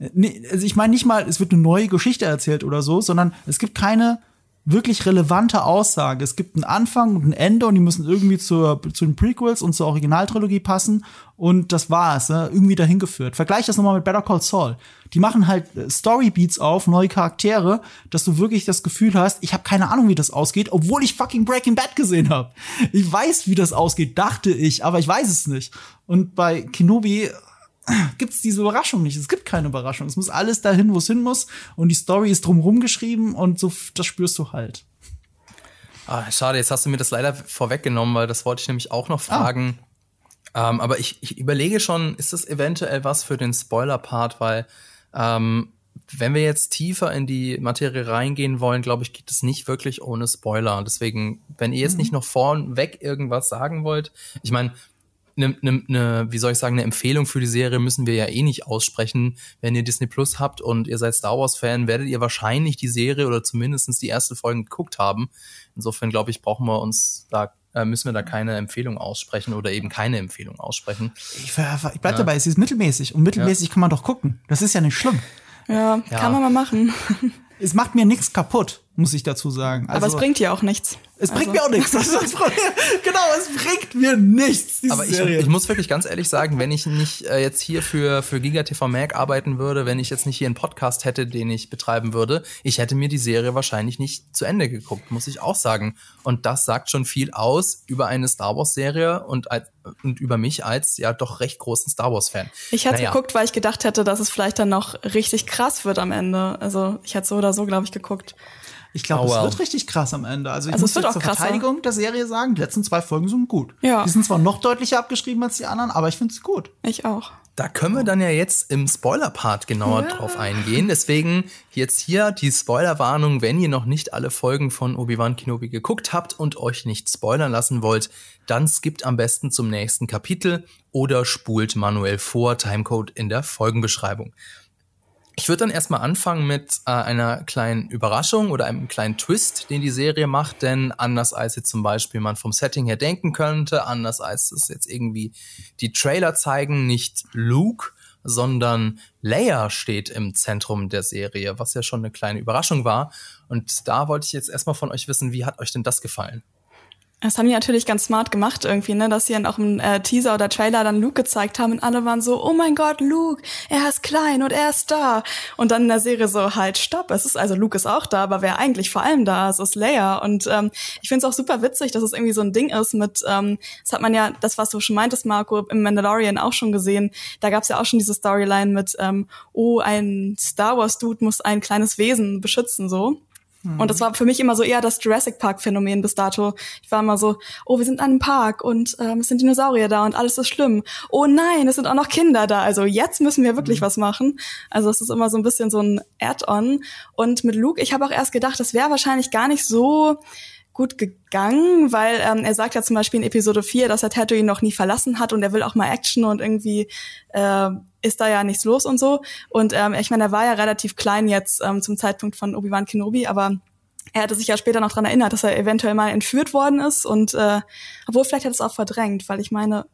Also ich meine nicht mal, es wird eine neue Geschichte erzählt oder so, sondern es gibt keine wirklich relevante Aussage. Es gibt einen Anfang und ein Ende und die müssen irgendwie zur, zu den Prequels und zur Originaltrilogie passen und das war's, ne? irgendwie dahin geführt. Vergleich das nochmal mit Better Call Saul. Die machen halt äh, Storybeats auf, neue Charaktere, dass du wirklich das Gefühl hast, ich habe keine Ahnung, wie das ausgeht, obwohl ich fucking Breaking Bad gesehen habe. Ich weiß, wie das ausgeht, dachte ich, aber ich weiß es nicht. Und bei Kenobi gibt es diese Überraschung nicht. Es gibt keine Überraschung. Es muss alles dahin, wo es hin muss. Und die Story ist drumherum geschrieben und so, das spürst du halt. Ah, schade, jetzt hast du mir das leider vorweggenommen, weil das wollte ich nämlich auch noch ah. fragen. Ah. Ähm, aber ich, ich überlege schon, ist das eventuell was für den Spoiler-Part, weil ähm, wenn wir jetzt tiefer in die Materie reingehen wollen, glaube ich, geht es nicht wirklich ohne Spoiler. Deswegen, wenn ihr jetzt mhm. nicht noch vornweg irgendwas sagen wollt, ich meine, eine, eine, eine, wie soll ich sagen, eine Empfehlung für die Serie müssen wir ja eh nicht aussprechen. Wenn ihr Disney Plus habt und ihr seid Star Wars Fan, werdet ihr wahrscheinlich die Serie oder zumindestens die erste Folge geguckt haben. Insofern glaube ich, brauchen wir uns da äh, müssen wir da keine Empfehlung aussprechen oder eben keine Empfehlung aussprechen. Ich, ich bleib ja. dabei, sie ist mittelmäßig und mittelmäßig ja. kann man doch gucken. Das ist ja nicht schlimm. Ja, ja. kann man mal machen. es macht mir nichts kaputt, muss ich dazu sagen. Also, Aber es also bringt dir auch nichts. Es bringt also. mir auch nichts. Das das genau, es bringt mir nichts. Aber ich, ich, muss wirklich ganz ehrlich sagen, wenn ich nicht äh, jetzt hier für, für Giga TV Mac arbeiten würde, wenn ich jetzt nicht hier einen Podcast hätte, den ich betreiben würde, ich hätte mir die Serie wahrscheinlich nicht zu Ende geguckt, muss ich auch sagen. Und das sagt schon viel aus über eine Star Wars Serie und, und über mich als ja doch recht großen Star Wars Fan. Ich hätte naja. geguckt, weil ich gedacht hätte, dass es vielleicht dann noch richtig krass wird am Ende. Also ich hätte so oder so, glaube ich, geguckt. Ich glaube, oh, well. es wird richtig krass am Ende. Also ich also muss jetzt zur krasser. Verteidigung der Serie sagen, die letzten zwei Folgen sind gut. Ja. Die sind zwar noch deutlicher abgeschrieben als die anderen, aber ich finde sie gut. Ich auch. Da können wir dann ja jetzt im Spoiler-Part genauer ja. drauf eingehen. Deswegen jetzt hier die Spoilerwarnung, wenn ihr noch nicht alle Folgen von Obi-Wan Kenobi geguckt habt und euch nicht spoilern lassen wollt, dann skippt am besten zum nächsten Kapitel oder spult manuell vor, Timecode in der Folgenbeschreibung. Ich würde dann erstmal anfangen mit äh, einer kleinen Überraschung oder einem kleinen Twist, den die Serie macht, denn anders als jetzt zum Beispiel man vom Setting her denken könnte, anders als es jetzt irgendwie die Trailer zeigen, nicht Luke, sondern Leia steht im Zentrum der Serie, was ja schon eine kleine Überraschung war. Und da wollte ich jetzt erstmal von euch wissen, wie hat euch denn das gefallen? Das haben die natürlich ganz smart gemacht irgendwie, ne, dass sie dann auch im äh, Teaser oder Trailer dann Luke gezeigt haben und alle waren so, oh mein Gott, Luke, er ist klein und er ist da. Und dann in der Serie so, halt, stopp, es ist also Luke ist auch da, aber wer eigentlich vor allem da ist, ist Leia. Und ähm, ich finde es auch super witzig, dass es irgendwie so ein Ding ist mit, ähm, das hat man ja, das was du schon meintest, Marco, im Mandalorian auch schon gesehen. Da gab es ja auch schon diese Storyline mit, ähm, oh, ein Star Wars Dude muss ein kleines Wesen beschützen so. Und das war für mich immer so eher das Jurassic Park Phänomen bis dato. Ich war immer so, oh, wir sind an einem Park und ähm, es sind Dinosaurier da und alles ist schlimm. Oh nein, es sind auch noch Kinder da. Also jetzt müssen wir wirklich mhm. was machen. Also es ist immer so ein bisschen so ein Add-on. Und mit Luke, ich habe auch erst gedacht, das wäre wahrscheinlich gar nicht so gut gegangen, weil ähm, er sagt ja zum Beispiel in Episode 4, dass er Tatooine noch nie verlassen hat und er will auch mal Action und irgendwie äh, ist da ja nichts los und so. Und ähm, ich meine, er war ja relativ klein jetzt ähm, zum Zeitpunkt von Obi-Wan Kenobi, aber er hatte sich ja später noch dran erinnert, dass er eventuell mal entführt worden ist und äh, obwohl vielleicht hat es auch verdrängt, weil ich meine,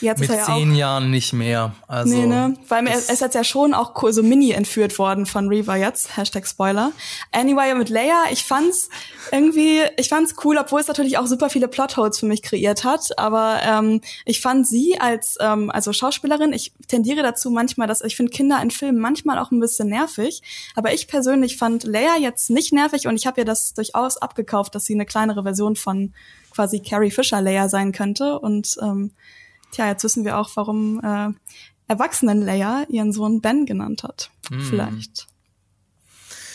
Jetzt Mit ja zehn auch, Jahren nicht mehr. Also, nee, ne? Weil er ist jetzt ja schon auch so mini entführt worden von Reaver jetzt. Hashtag Spoiler. Anyway, mit Leia, ich fand's irgendwie, ich fand's cool, obwohl es natürlich auch super viele Plotholes für mich kreiert hat. Aber ähm, ich fand sie als ähm, also Schauspielerin, ich tendiere dazu manchmal, dass ich finde Kinder in Filmen manchmal auch ein bisschen nervig. Aber ich persönlich fand Leia jetzt nicht nervig und ich habe ihr das durchaus abgekauft, dass sie eine kleinere Version von quasi Carrie Fisher Leia sein könnte. Und ähm, Tja, jetzt wissen wir auch, warum äh, Erwachsenen-Leia ihren Sohn Ben genannt hat. Mm. Vielleicht.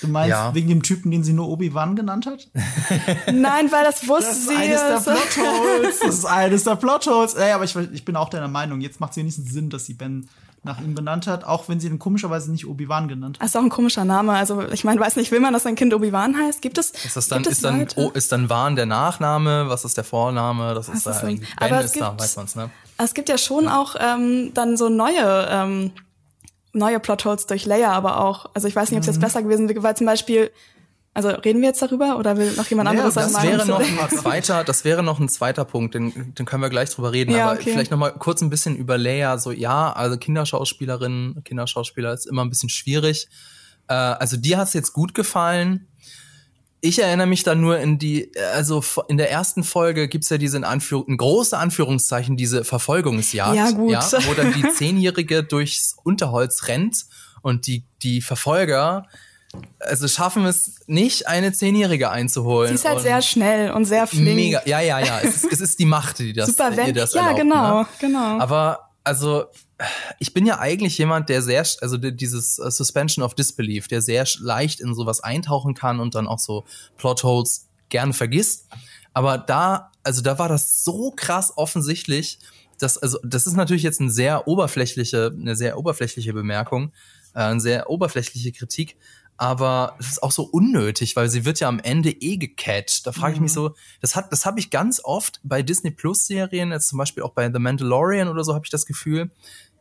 Du meinst ja. wegen dem Typen, den sie nur Obi-Wan genannt hat? Nein, weil das wusste das sie. Das ist eines der Plotholes. Das ist eines der Plotholes. Ey, aber ich, ich bin auch deiner Meinung. Jetzt macht es wenigstens Sinn, dass sie Ben nach ihm benannt hat, auch wenn sie ihn komischerweise nicht Obi-Wan genannt hat. Das ist auch ein komischer Name. Also ich meine, weiß nicht, will man, dass sein Kind Obi-Wan heißt? Gibt es? Ist das dann, ist dann, oh, ist dann Wan der Nachname? Was ist der Vorname? Das ist, da, Ben ist gibt, da, weiß man's, ne? Es gibt ja schon auch ähm, dann so neue ähm, neue Plotholes durch Leia, aber auch. Also ich weiß nicht, ob es jetzt mhm. besser gewesen wäre, weil zum Beispiel also reden wir jetzt darüber oder will noch jemand anderes ja, das wäre noch ein zweiter, Das wäre noch ein zweiter Punkt, den, den können wir gleich drüber reden. Ja, aber okay. vielleicht noch mal kurz ein bisschen über Leia. So ja, also Kinderschauspielerin, Kinderschauspieler ist immer ein bisschen schwierig. Äh, also dir hat's jetzt gut gefallen. Ich erinnere mich dann nur in die, also in der ersten Folge gibt's ja diese in Anführung, in große Anführungszeichen, diese Verfolgungsjagd, ja, gut. Ja, wo dann die Zehnjährige durchs Unterholz rennt und die, die Verfolger also schaffen es nicht, eine Zehnjährige einzuholen. Sie ist halt sehr schnell und sehr flink. Mega, ja, ja, ja. Es ist, es ist die Macht, die das, Super ihr das ja, erlaubt. Ja, genau, ne? genau. Aber also ich bin ja eigentlich jemand, der sehr, also dieses äh, Suspension of Disbelief, der sehr leicht in sowas eintauchen kann und dann auch so Plotholes gerne vergisst. Aber da, also da war das so krass offensichtlich, dass, also das ist natürlich jetzt eine sehr oberflächliche, eine sehr oberflächliche Bemerkung, äh, eine sehr oberflächliche Kritik aber es ist auch so unnötig, weil sie wird ja am Ende eh gecatcht. Da frage ich mhm. mich so, das hat, das habe ich ganz oft bei Disney Plus Serien, jetzt zum Beispiel auch bei The Mandalorian oder so, habe ich das Gefühl.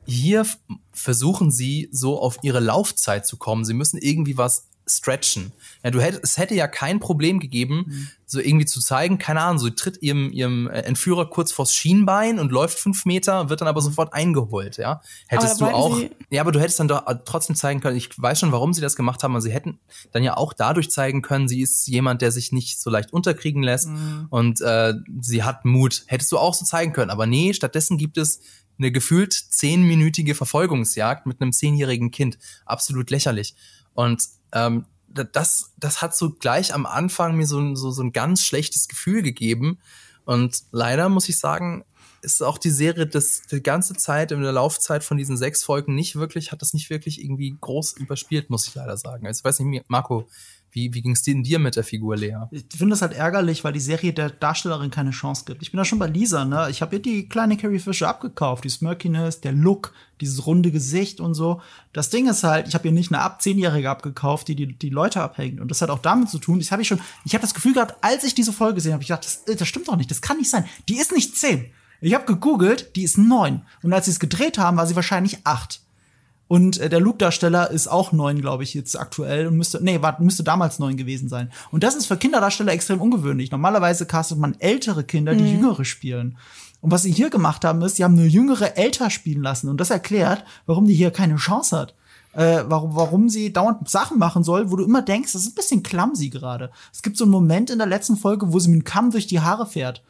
Hier versuchen sie so auf ihre Laufzeit zu kommen. Sie müssen irgendwie was stretchen. Ja, du hättest, es hätte ja kein Problem gegeben, mhm. so irgendwie zu zeigen, keine Ahnung, so tritt ihrem, ihrem äh, Entführer kurz vors Schienbein und läuft fünf Meter, wird dann aber mhm. sofort eingeholt, ja. Hättest du auch, ja, aber du hättest dann doch äh, trotzdem zeigen können, ich weiß schon, warum sie das gemacht haben, aber sie hätten dann ja auch dadurch zeigen können, sie ist jemand, der sich nicht so leicht unterkriegen lässt mhm. und äh, sie hat Mut. Hättest du auch so zeigen können, aber nee, stattdessen gibt es eine gefühlt zehnminütige Verfolgungsjagd mit einem zehnjährigen Kind. Absolut lächerlich. Und ähm, das, das hat so gleich am Anfang mir so, so, so ein ganz schlechtes Gefühl gegeben. Und leider muss ich sagen, ist auch die Serie das die ganze Zeit in der Laufzeit von diesen sechs Folgen nicht wirklich, hat das nicht wirklich irgendwie groß überspielt, muss ich leider sagen. Also ich weiß nicht, Marco, Wie, wie ging es dir mit der Figur, Lea? Ich finde das halt ärgerlich, weil die Serie der Darstellerin keine Chance gibt. Ich bin da schon bei Lisa, ne? Ich habe ihr die kleine Carrie Fisher abgekauft, die Smirkiness, der Look, dieses runde Gesicht und so. Das Ding ist halt, ich habe ihr nicht eine ab zehnjährige abgekauft, die, die die Leute abhängt. Und das hat auch damit zu tun. Ich habe ich schon, ich habe das Gefühl gehabt, als ich diese Folge gesehen habe, ich gedacht, das, das stimmt doch nicht, das kann nicht sein. Die ist nicht zehn. Ich habe gegoogelt, die ist neun. Und als sie es gedreht haben, war sie wahrscheinlich acht. Und äh, der Luke-Darsteller ist auch neun, glaube ich, jetzt aktuell und müsste, nee, war, müsste damals neun gewesen sein. Und das ist für Kinderdarsteller extrem ungewöhnlich. Normalerweise castet man ältere Kinder, die mhm. jüngere spielen. Und was sie hier gemacht haben, ist, sie haben eine jüngere älter spielen lassen. Und das erklärt, warum die hier keine Chance hat. Äh, warum, warum sie dauernd Sachen machen soll, wo du immer denkst, das ist ein bisschen clumsy gerade. Es gibt so einen Moment in der letzten Folge, wo sie mit dem Kamm durch die Haare fährt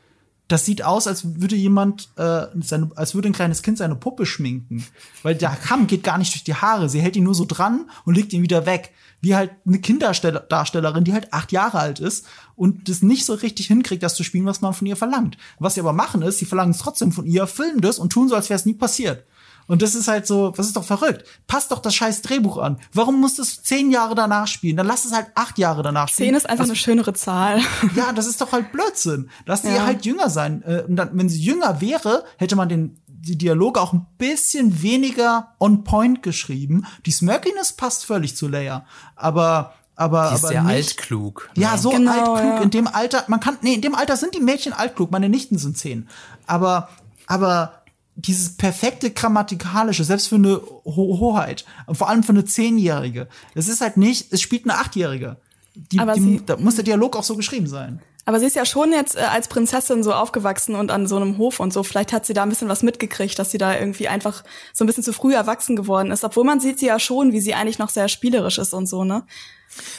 das sieht aus, als würde jemand, äh, seine, als würde ein kleines Kind seine Puppe schminken. Weil der Kamm geht gar nicht durch die Haare. Sie hält ihn nur so dran und legt ihn wieder weg. Wie halt eine Kinderdarstellerin, die halt acht Jahre alt ist und das nicht so richtig hinkriegt, das zu spielen, was man von ihr verlangt. Was sie aber machen ist, sie verlangen es trotzdem von ihr, filmen das und tun so, als wäre es nie passiert. Und das ist halt so, das ist doch verrückt. Passt doch das scheiß Drehbuch an. Warum muss das zehn Jahre danach spielen? Dann lass es halt acht Jahre danach spielen. Zehn ist einfach das, eine schönere Zahl. Ja, das ist doch halt Blödsinn. Lass ja. die halt jünger sein. Äh, und dann, wenn sie jünger wäre, hätte man den die Dialoge auch ein bisschen weniger on point geschrieben. Die Smirkiness passt völlig zu Leia. Aber aber, die ist aber sehr nicht, altklug. Ja, so genau, altklug. Ja. In dem Alter, man kann, nee, in dem Alter sind die Mädchen altklug. Meine Nichten sind zehn. Aber, aber dieses perfekte grammatikalische, selbst für eine Ho Hoheit, vor allem für eine Zehnjährige. Es ist halt nicht, es spielt eine Achtjährige. Die, aber die, da muss der Dialog auch so geschrieben sein. Aber sie ist ja schon jetzt äh, als Prinzessin so aufgewachsen und an so einem Hof und so. Vielleicht hat sie da ein bisschen was mitgekriegt, dass sie da irgendwie einfach so ein bisschen zu früh erwachsen geworden ist. Obwohl man sieht sie ja schon, wie sie eigentlich noch sehr spielerisch ist und so, ne?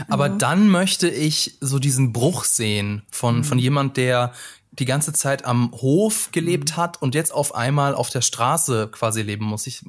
Aber ja. dann möchte ich so diesen Bruch sehen von, mhm. von jemand, der die ganze Zeit am Hof gelebt mhm. hat und jetzt auf einmal auf der Straße quasi leben muss. Ich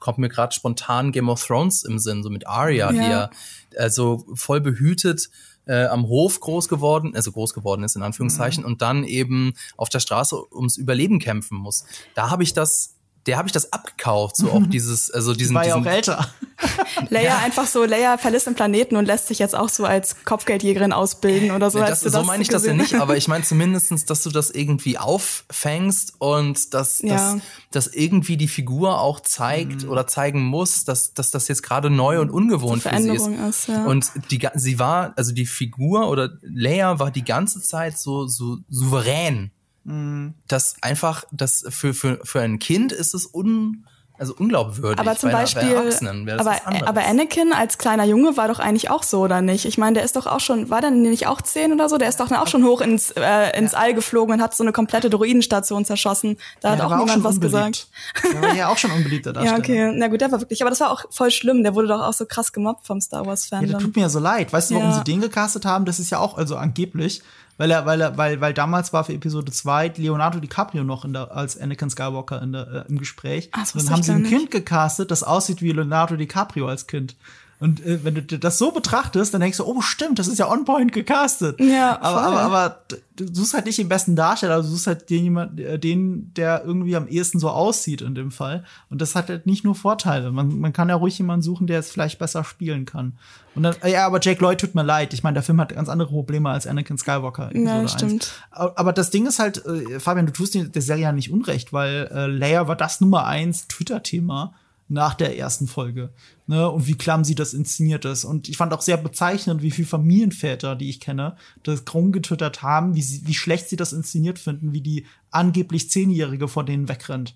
kommt mir gerade spontan Game of Thrones im Sinn, so mit Arya, ja. die ja also voll behütet äh, am Hof groß geworden, also groß geworden ist in Anführungszeichen, mhm. und dann eben auf der Straße ums Überleben kämpfen muss. Da habe ich das der habe ich das abgekauft, so auch dieses, also diesen. War ja auch älter. Leia ja. einfach so, Leia verlässt den Planeten und lässt sich jetzt auch so als Kopfgeldjägerin ausbilden oder so. Nee, das, so meine ich gesehen? das ja nicht, aber ich meine zumindestens, dass du das irgendwie auffängst und dass, ja. dass, dass irgendwie die Figur auch zeigt mhm. oder zeigen muss, dass, dass das jetzt gerade neu und ungewohnt für sie ist. ist ja. Und die, sie war, also die Figur oder Leia war die ganze Zeit so, so souverän Mhm. Das einfach, das für, für, für ein Kind ist es un, also unglaubwürdig. Aber zum Beispiel, aber, aber Anakin als kleiner Junge war doch eigentlich auch so, oder nicht? Ich meine, der ist doch auch schon, war der nicht auch zehn oder so? Der ist doch dann auch schon hoch ins, äh, ins ja. All geflogen und hat so eine komplette Droidenstation zerschossen. Da ja, hat auch niemand was unbeliebt. gesagt. Der war ja auch schon unbeliebter Darsteller. ja, okay. Na gut, der war wirklich, aber das war auch voll schlimm. Der wurde doch auch so krass gemobbt vom Star Wars Fan. Ja, der tut mir ja so leid. Weißt du, warum ja. sie den gecastet haben? Das ist ja auch, also angeblich, weil er, weil er, weil, weil damals war für Episode 2 Leonardo DiCaprio noch in der, als Anakin Skywalker in der, äh, im Gespräch. Ach, und dann haben sie ein nicht. Kind gecastet, das aussieht wie Leonardo DiCaprio als Kind. Und äh, wenn du das so betrachtest, dann denkst du, oh stimmt, das ist ja on point gecastet. Ja, aber, aber, aber du suchst halt nicht den besten Darsteller, du suchst halt den, jemand, äh, den, der irgendwie am ehesten so aussieht in dem Fall. Und das hat halt nicht nur Vorteile. Man, man kann ja ruhig jemanden suchen, der es vielleicht besser spielen kann. Und dann, ja, aber Jake Lloyd tut mir leid. Ich meine, der Film hat ganz andere Probleme als Anakin Skywalker. Ja, stimmt. 1. Aber das Ding ist halt, äh, Fabian, du tust der Serie ja nicht unrecht, weil äh, Leia war das Nummer eins Twitter-Thema nach der ersten Folge. Ne? Und wie klamm sie das inszeniert ist. Und ich fand auch sehr bezeichnend, wie viele Familienväter, die ich kenne, das rumgetwittert haben, wie, sie, wie schlecht sie das inszeniert finden, wie die angeblich Zehnjährige vor denen wegrennt.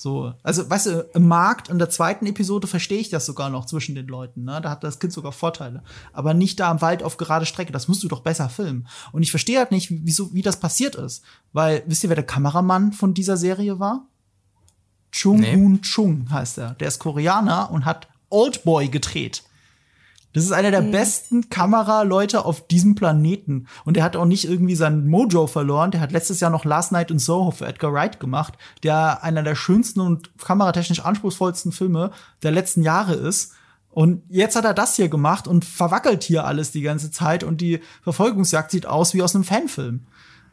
So, also, weißt du, im Markt in der zweiten Episode verstehe ich das sogar noch zwischen den Leuten, ne? Da hat das Kind sogar Vorteile. Aber nicht da im Wald auf gerade Strecke. Das musst du doch besser filmen. Und ich verstehe halt nicht, wieso, wie das passiert ist. Weil, wisst ihr, wer der Kameramann von dieser Serie war? Chung nee. Hoon Chung heißt er. Der ist Koreaner und hat Oldboy gedreht. Das ist einer der mhm. besten Kameraleute auf diesem Planeten. Und er hat auch nicht irgendwie seinen Mojo verloren. Der hat letztes Jahr noch Last Night in Soho für Edgar Wright gemacht, der einer der schönsten und kameratechnisch anspruchsvollsten Filme der letzten Jahre ist. Und jetzt hat er das hier gemacht und verwackelt hier alles die ganze Zeit und die Verfolgungsjagd sieht aus wie aus einem Fanfilm.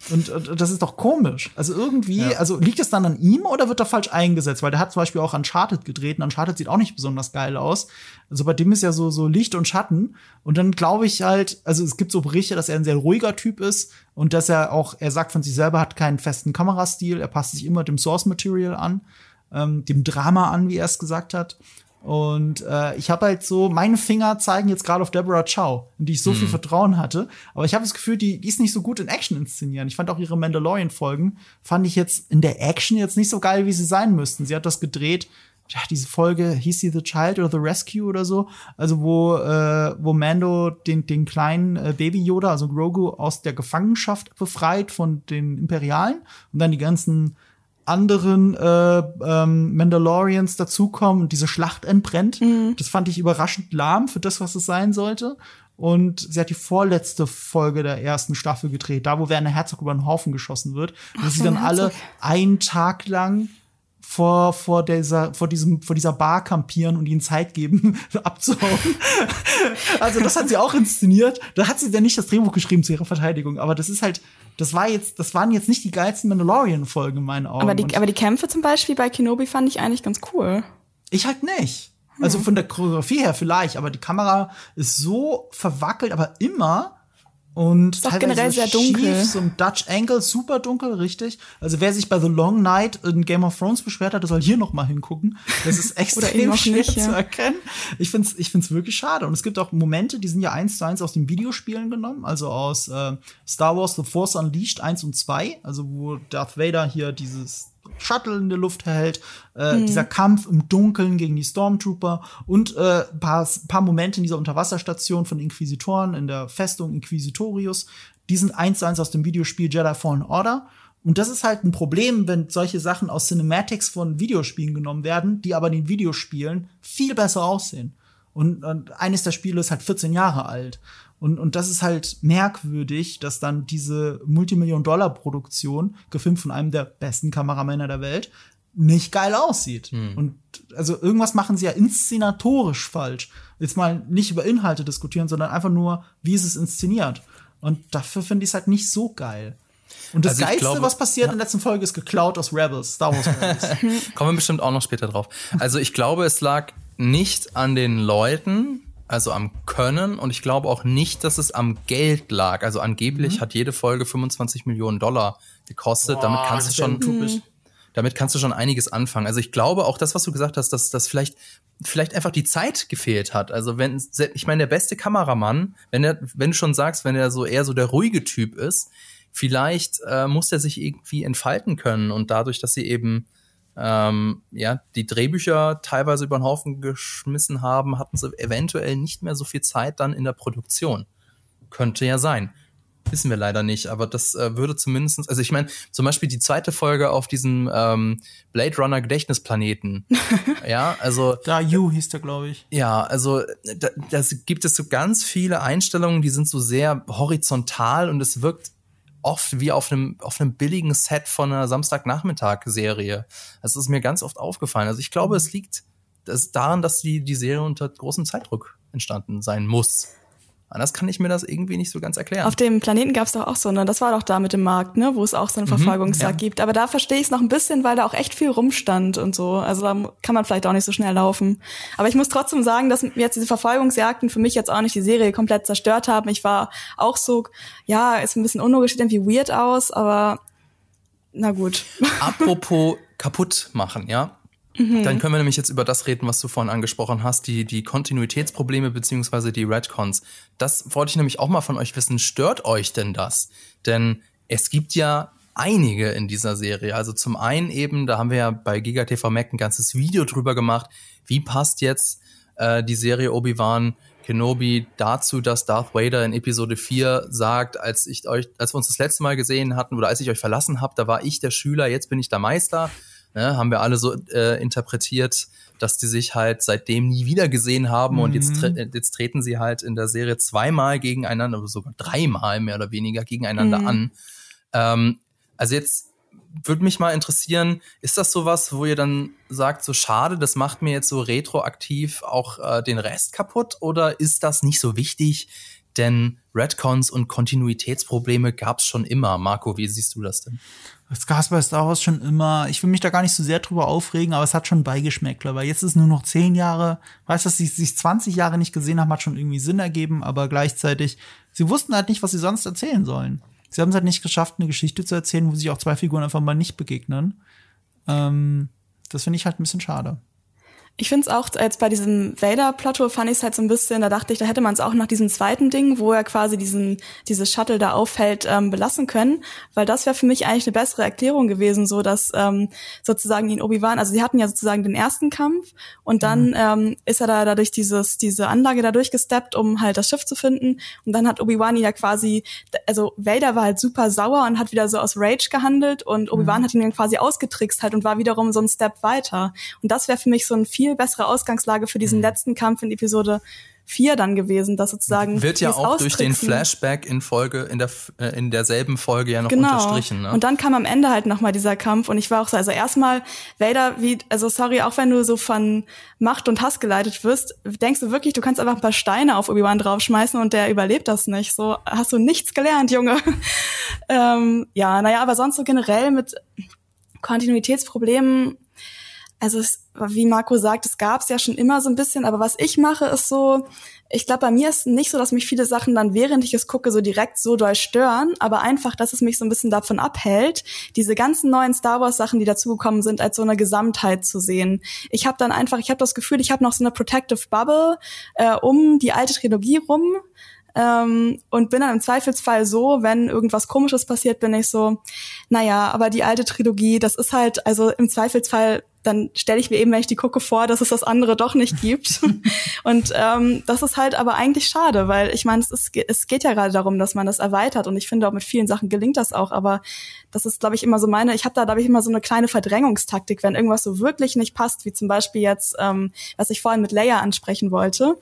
Und, und das ist doch komisch. Also irgendwie, ja. also liegt es dann an ihm oder wird er falsch eingesetzt? Weil der hat zum Beispiel auch Uncharted gedreht und Uncharted sieht auch nicht besonders geil aus. Also bei dem ist ja so, so Licht und Schatten. Und dann glaube ich halt, also es gibt so Berichte, dass er ein sehr ruhiger Typ ist und dass er auch, er sagt von sich selber, hat keinen festen Kamerastil, er passt sich immer dem Source Material an, ähm, dem Drama an, wie er es gesagt hat. Und äh, ich habe halt so, meine Finger zeigen jetzt gerade auf Deborah Chow, in die ich so mhm. viel Vertrauen hatte. Aber ich habe das Gefühl, die, die ist nicht so gut in Action inszenieren. Ich fand auch ihre Mandalorian-Folgen, fand ich jetzt in der Action jetzt nicht so geil, wie sie sein müssten. Sie hat das gedreht, ja, diese Folge, hieß sie The Child oder The Rescue oder so, also wo, äh, wo Mando den, den kleinen äh, Baby Yoda, also Grogu, aus der Gefangenschaft befreit von den Imperialen und dann die ganzen anderen äh, ähm, Mandalorians dazukommen und diese Schlacht entbrennt. Mhm. Das fand ich überraschend lahm für das, was es sein sollte. Und sie hat die vorletzte Folge der ersten Staffel gedreht, da wo Werner Herzog über den Haufen geschossen wird, wo sie dann Herzog. alle einen Tag lang vor, vor, dieser, vor, diesem, vor dieser Bar kampieren und ihnen Zeit geben, abzuhauen. also, das hat sie auch inszeniert. Da hat sie dann nicht das Drehbuch geschrieben zu ihrer Verteidigung, aber das ist halt, das war jetzt, das waren jetzt nicht die geilsten Mandalorian-Folgen in meinen Augen. Aber die, aber die Kämpfe zum Beispiel bei Kenobi fand ich eigentlich ganz cool. Ich halt nicht. Also hm. von der Choreografie her vielleicht, aber die Kamera ist so verwackelt, aber immer und ist generell sehr dunkel. Schief, so ein Dutch Angle, super dunkel, richtig. Also wer sich bei The Long Night in Game of Thrones beschwert hat, der soll hier noch mal hingucken. Das ist extrem schwer nicht, ja. zu erkennen. Ich find's, ich find's wirklich schade. Und es gibt auch Momente, die sind ja eins zu eins aus den Videospielen genommen, also aus äh, Star Wars The Force Unleashed 1 und 2, also wo Darth Vader hier dieses Shuttle in der Luft hält, äh, mhm. dieser Kampf im Dunkeln gegen die Stormtrooper und äh, paar, paar Momente in dieser Unterwasserstation von Inquisitoren in der Festung Inquisitorius, die sind eins zu eins aus dem Videospiel Jedi Fallen Order. Und das ist halt ein Problem, wenn solche Sachen aus Cinematics von Videospielen genommen werden, die aber in den Videospielen viel besser aussehen. Und, und eines der Spiele ist halt 14 Jahre alt. Und, und das ist halt merkwürdig, dass dann diese Multimillion-Dollar-Produktion, gefilmt von einem der besten Kameramänner der Welt, nicht geil aussieht. Hm. Und also irgendwas machen sie ja inszenatorisch falsch. Jetzt mal nicht über Inhalte diskutieren, sondern einfach nur, wie ist es inszeniert. Und dafür finde ich es halt nicht so geil. Und das also Geilste, glaube, was passiert ja. in der letzten Folge, ist geklaut aus Rebels, Star Wars Rebels. Kommen wir bestimmt auch noch später drauf. Also ich glaube, es lag nicht an den Leuten, also am Können und ich glaube auch nicht, dass es am Geld lag. Also angeblich mhm. hat jede Folge 25 Millionen Dollar gekostet. Boah, damit kannst du schon, mhm. damit kannst du schon einiges anfangen. Also ich glaube auch das, was du gesagt hast, dass das vielleicht vielleicht einfach die Zeit gefehlt hat. Also wenn ich meine der beste Kameramann, wenn er wenn du schon sagst, wenn er so eher so der ruhige Typ ist, vielleicht äh, muss er sich irgendwie entfalten können und dadurch, dass sie eben ähm, ja, die Drehbücher teilweise über den Haufen geschmissen haben, hatten sie eventuell nicht mehr so viel Zeit dann in der Produktion. Könnte ja sein. Wissen wir leider nicht, aber das äh, würde zumindestens, also ich meine, zum Beispiel die zweite Folge auf diesem ähm, Blade Runner Gedächtnisplaneten. ja, also. Da You hieß der, glaube ich. Ja, also da, das gibt es so ganz viele Einstellungen, die sind so sehr horizontal und es wirkt oft wie auf einem, auf einem billigen Set von einer Samstagnachmittag-Serie. Das ist mir ganz oft aufgefallen. Also ich glaube, mhm. es liegt das daran, dass die, die Serie unter großem Zeitdruck entstanden sein muss. Anders kann ich mir das irgendwie nicht so ganz erklären. Auf dem Planeten gab es doch auch so, ne? Das war doch da mit dem Markt, ne? Wo es auch so einen mhm, Verfolgungsjagd ja. gibt. Aber da verstehe ich es noch ein bisschen, weil da auch echt viel rumstand und so. Also da kann man vielleicht auch nicht so schnell laufen. Aber ich muss trotzdem sagen, dass jetzt diese Verfolgungsjagden für mich jetzt auch nicht die Serie komplett zerstört haben. Ich war auch so, ja, ist ein bisschen unlogisch, sieht irgendwie weird aus, aber na gut. Apropos kaputt machen, ja? Mhm. Dann können wir nämlich jetzt über das reden, was du vorhin angesprochen hast, die, die Kontinuitätsprobleme beziehungsweise die Redcons. Das wollte ich nämlich auch mal von euch wissen. Stört euch denn das? Denn es gibt ja einige in dieser Serie. Also zum einen eben, da haben wir ja bei GigaTV Mac ein ganzes Video drüber gemacht, wie passt jetzt äh, die Serie Obi-Wan Kenobi dazu, dass Darth Vader in Episode 4 sagt, als ich euch, als wir uns das letzte Mal gesehen hatten oder als ich euch verlassen habe, da war ich der Schüler, jetzt bin ich der Meister ne, haben wir alle so äh, interpretiert, dass die sich halt seitdem nie wieder gesehen haben mhm. und jetzt, tre mhm. jetzt treten sie halt in der Serie zweimal gegeneinander oder sogar dreimal mehr oder weniger gegeneinander mhm. an. Ähm, also jetzt würde mich mal interessieren, ist das sowas, wo ihr dann sagt, so schade, das macht mir jetzt so retroaktiv auch äh, den Rest kaputt oder ist das nicht so wichtig? Denn Redcons und Kontinuitätsprobleme gab es schon immer. Marco, wie siehst du das denn? Das gab's bei Star Wars schon immer. Ich will mich da gar nicht so sehr drüber aufregen, aber es hat schon Beigeschmäckler, weil jetzt ist nur noch zehn Jahre. Weiß, dass sie sich 20 Jahre nicht gesehen haben, hat schon irgendwie Sinn ergeben, aber gleichzeitig, sie wussten halt nicht, was sie sonst erzählen sollen. Sie haben es halt nicht geschafft, eine Geschichte zu erzählen, wo sich auch zwei Figuren einfach mal nicht begegnen. Ähm, das finde ich halt ein bisschen schade. Ich finde es auch, als bei diesem Vader-Plateau fand ich es halt so ein bisschen, da dachte ich, da hätte man es auch nach diesem zweiten Ding, wo er quasi diesen, dieses Shuttle da auffällt, ähm, belassen können, weil das wäre für mich eigentlich eine bessere Erklärung gewesen, so dass ähm, sozusagen ihn Obi-Wan, also sie hatten ja sozusagen den ersten Kampf und dann mhm. ähm, ist er da dadurch dieses, diese Anlage da durchgesteppt, um halt das Schiff zu finden und dann hat Obi-Wan ihn ja quasi, also Vader war halt super sauer und hat wieder so aus Rage gehandelt und Obi-Wan mhm. hat ihn dann quasi ausgetrickst halt und war wiederum so ein Step weiter und das wäre für mich so ein viel viel bessere Ausgangslage für diesen mhm. letzten Kampf in Episode 4 dann gewesen, dass sozusagen wird ja auch durch den Flashback in Folge in der äh, in derselben Folge ja noch genau. unterstrichen. Ne? Und dann kam am Ende halt noch mal dieser Kampf und ich war auch so, also erstmal Vader, wie also sorry, auch wenn du so von Macht und Hass geleitet wirst, denkst du wirklich, du kannst einfach ein paar Steine auf Obi Wan draufschmeißen und der überlebt das nicht. So hast du nichts gelernt, Junge. ähm, ja, naja, aber sonst so generell mit Kontinuitätsproblemen also es, wie Marco sagt, es gab es ja schon immer so ein bisschen, aber was ich mache, ist so, ich glaube, bei mir ist nicht so, dass mich viele Sachen dann, während ich es gucke, so direkt so doll stören, aber einfach, dass es mich so ein bisschen davon abhält, diese ganzen neuen Star Wars Sachen, die dazugekommen sind, als so eine Gesamtheit zu sehen. Ich habe dann einfach, ich habe das Gefühl, ich habe noch so eine Protective Bubble äh, um die alte Trilogie rum. Ähm, und bin dann im Zweifelsfall so, wenn irgendwas Komisches passiert, bin ich so, naja, aber die alte Trilogie, das ist halt, also im Zweifelsfall dann stelle ich mir eben, wenn ich die gucke, vor, dass es das andere doch nicht gibt. und ähm, das ist halt aber eigentlich schade, weil ich meine, es, ist, es geht ja gerade darum, dass man das erweitert. Und ich finde auch mit vielen Sachen gelingt das auch, aber das ist, glaube ich, immer so meine, ich habe da, glaube ich, immer so eine kleine Verdrängungstaktik, wenn irgendwas so wirklich nicht passt, wie zum Beispiel jetzt, ähm, was ich vorhin mit Leia ansprechen wollte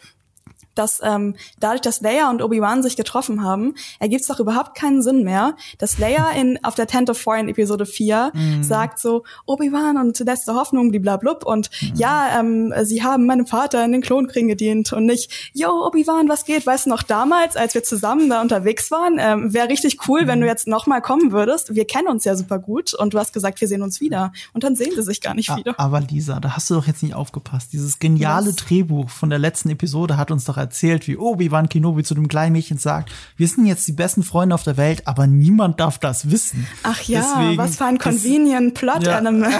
dass ähm, dadurch, dass Leia und Obi-Wan sich getroffen haben, ergibt es doch überhaupt keinen Sinn mehr, dass Leia in auf der Tent of Four in Episode 4 mm. sagt so, Obi-Wan und letzte Hoffnung, bliblablub und mm. ja, ähm, sie haben meinem Vater in den Klonkriegen gedient und nicht, yo, Obi-Wan, was geht? Weißt du noch damals, als wir zusammen da unterwegs waren, ähm, wäre richtig cool, mm. wenn du jetzt nochmal kommen würdest. Wir kennen uns ja super gut und du hast gesagt, wir sehen uns wieder. Und dann sehen sie sich gar nicht wieder. Aber Lisa, da hast du doch jetzt nicht aufgepasst. Dieses geniale was? Drehbuch von der letzten Episode hat uns doch erzählt, wie Obi-Wan Kenobi zu dem kleinen Mädchen sagt, wir sind jetzt die besten Freunde auf der Welt, aber niemand darf das wissen. Ach ja, Deswegen, was für ein convenient Plot-Element.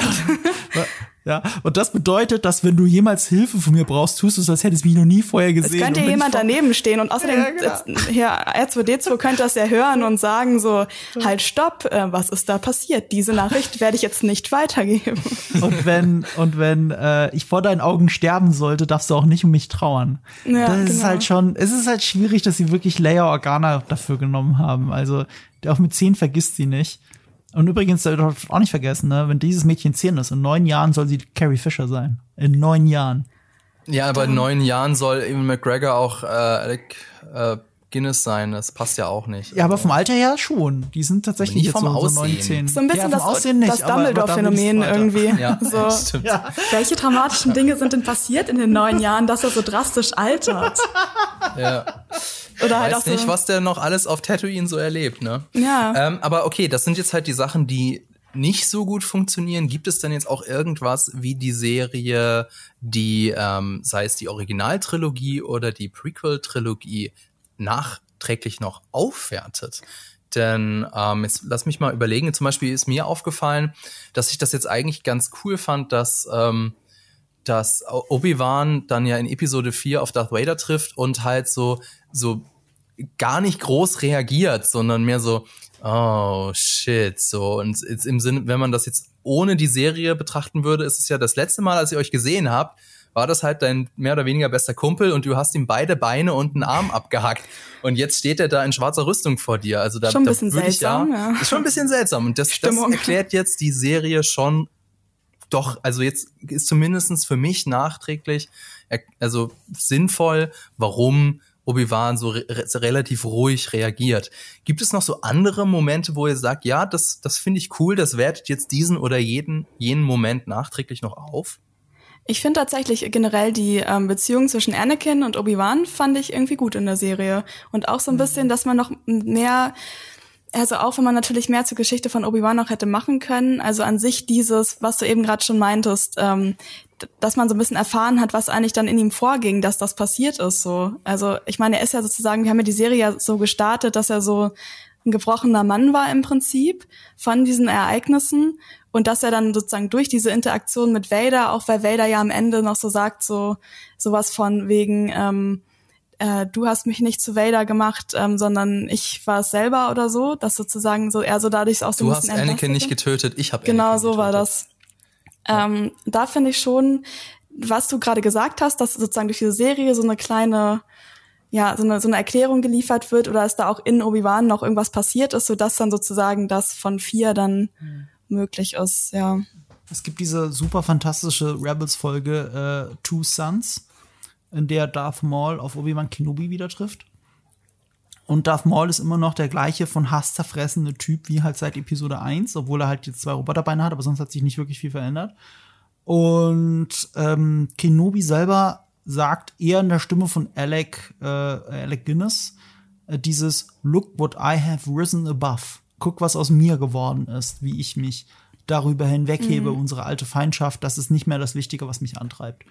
Ja. Ja, und das bedeutet, dass wenn du jemals Hilfe von mir brauchst, tust du es, als hättest du mich noch nie vorher gesehen. Es könnte jemand daneben stehen und außerdem, ja, genau. Herr R2D2 könnte das ja hören und sagen so, halt stopp, äh, was ist da passiert? Diese Nachricht werde ich jetzt nicht weitergeben. Und wenn, und wenn äh, ich vor deinen Augen sterben sollte, darfst du auch nicht um mich trauern. Ja, das genau. ist halt schon, es ist halt schwierig, dass sie wirklich Leia Organa dafür genommen haben. Also, auch mit zehn vergisst sie nicht. Und übrigens, auch nicht vergessen, ne, wenn dieses Mädchen zehn ist, in neun Jahren soll sie Carrie Fisher sein. In neun Jahren. Ja, aber in neun Jahren soll Ewan McGregor auch äh, Alec äh, Guinness sein. Das passt ja auch nicht. Ja, aber vom Alter her schon. Die sind tatsächlich nicht vom Aussehen. So, so ein bisschen ja, das, das Dumbledore-Phänomen irgendwie. Ja, so. stimmt. Ja. Welche dramatischen Dinge sind denn passiert in den neun Jahren, dass er so drastisch altert? Ja. Oder halt weiß nicht, so was der noch alles auf Tatooine so erlebt, ne? Ja. Ähm, aber okay, das sind jetzt halt die Sachen, die nicht so gut funktionieren. Gibt es denn jetzt auch irgendwas wie die Serie, die, ähm, sei es die Originaltrilogie oder die Prequel-Trilogie, nachträglich noch aufwertet? Denn ähm, jetzt lass mich mal überlegen. Zum Beispiel ist mir aufgefallen, dass ich das jetzt eigentlich ganz cool fand, dass ähm, dass Obi-Wan dann ja in Episode 4 auf Darth Vader trifft und halt so, so gar nicht groß reagiert, sondern mehr so, oh shit, so. Und jetzt im Sinne, wenn man das jetzt ohne die Serie betrachten würde, ist es ja das letzte Mal, als ihr euch gesehen habt, war das halt dein mehr oder weniger bester Kumpel und du hast ihm beide Beine und einen Arm abgehackt. Und jetzt steht er da in schwarzer Rüstung vor dir. Also da, schon ein bisschen seltsam, ja, ja. Ist schon ein bisschen seltsam. Und das, das erklärt jetzt die Serie schon doch, also jetzt ist zumindestens für mich nachträglich, also sinnvoll, warum Obi-Wan so re relativ ruhig reagiert. Gibt es noch so andere Momente, wo ihr sagt, ja, das, das finde ich cool, das wertet jetzt diesen oder jeden, jenen Moment nachträglich noch auf? Ich finde tatsächlich generell die ähm, Beziehung zwischen Anakin und Obi-Wan fand ich irgendwie gut in der Serie. Und auch so ein bisschen, dass man noch mehr, also auch wenn man natürlich mehr zur Geschichte von Obi-Wan noch hätte machen können, also an sich dieses, was du eben gerade schon meintest, ähm, dass man so ein bisschen erfahren hat, was eigentlich dann in ihm vorging, dass das passiert ist. So, also ich meine, er ist ja sozusagen, wir haben ja die Serie ja so gestartet, dass er so ein gebrochener Mann war im Prinzip von diesen Ereignissen und dass er dann sozusagen durch diese Interaktion mit Vader, auch weil Vader ja am Ende noch so sagt, so sowas von wegen, ähm, äh, du hast mich nicht zu Vader gemacht, ähm, sondern ich war es selber oder so, dass sozusagen so er so dadurch auch so du hast Anakin nicht getötet, ich habe Genau so war das. Ähm, da finde ich schon, was du gerade gesagt hast, dass sozusagen durch diese Serie so eine kleine ja, so eine, so eine Erklärung geliefert wird oder dass da auch in Obi-Wan noch irgendwas passiert ist, sodass dann sozusagen das von vier dann mhm. möglich ist, ja. Es gibt diese super fantastische Rebels-Folge äh, Two Sons, in der Darth Maul auf Obi-Wan Kenobi wieder trifft. Und Darth Maul ist immer noch der gleiche von Hass zerfressene Typ wie halt seit Episode 1, obwohl er halt jetzt zwei Roboterbeine hat, aber sonst hat sich nicht wirklich viel verändert. Und ähm, Kenobi selber sagt eher in der Stimme von Alec, äh, Alec Guinness äh, dieses Look what I have risen above. Guck, was aus mir geworden ist, wie ich mich darüber hinweghebe, mhm. unsere alte Feindschaft, das ist nicht mehr das Wichtige, was mich antreibt.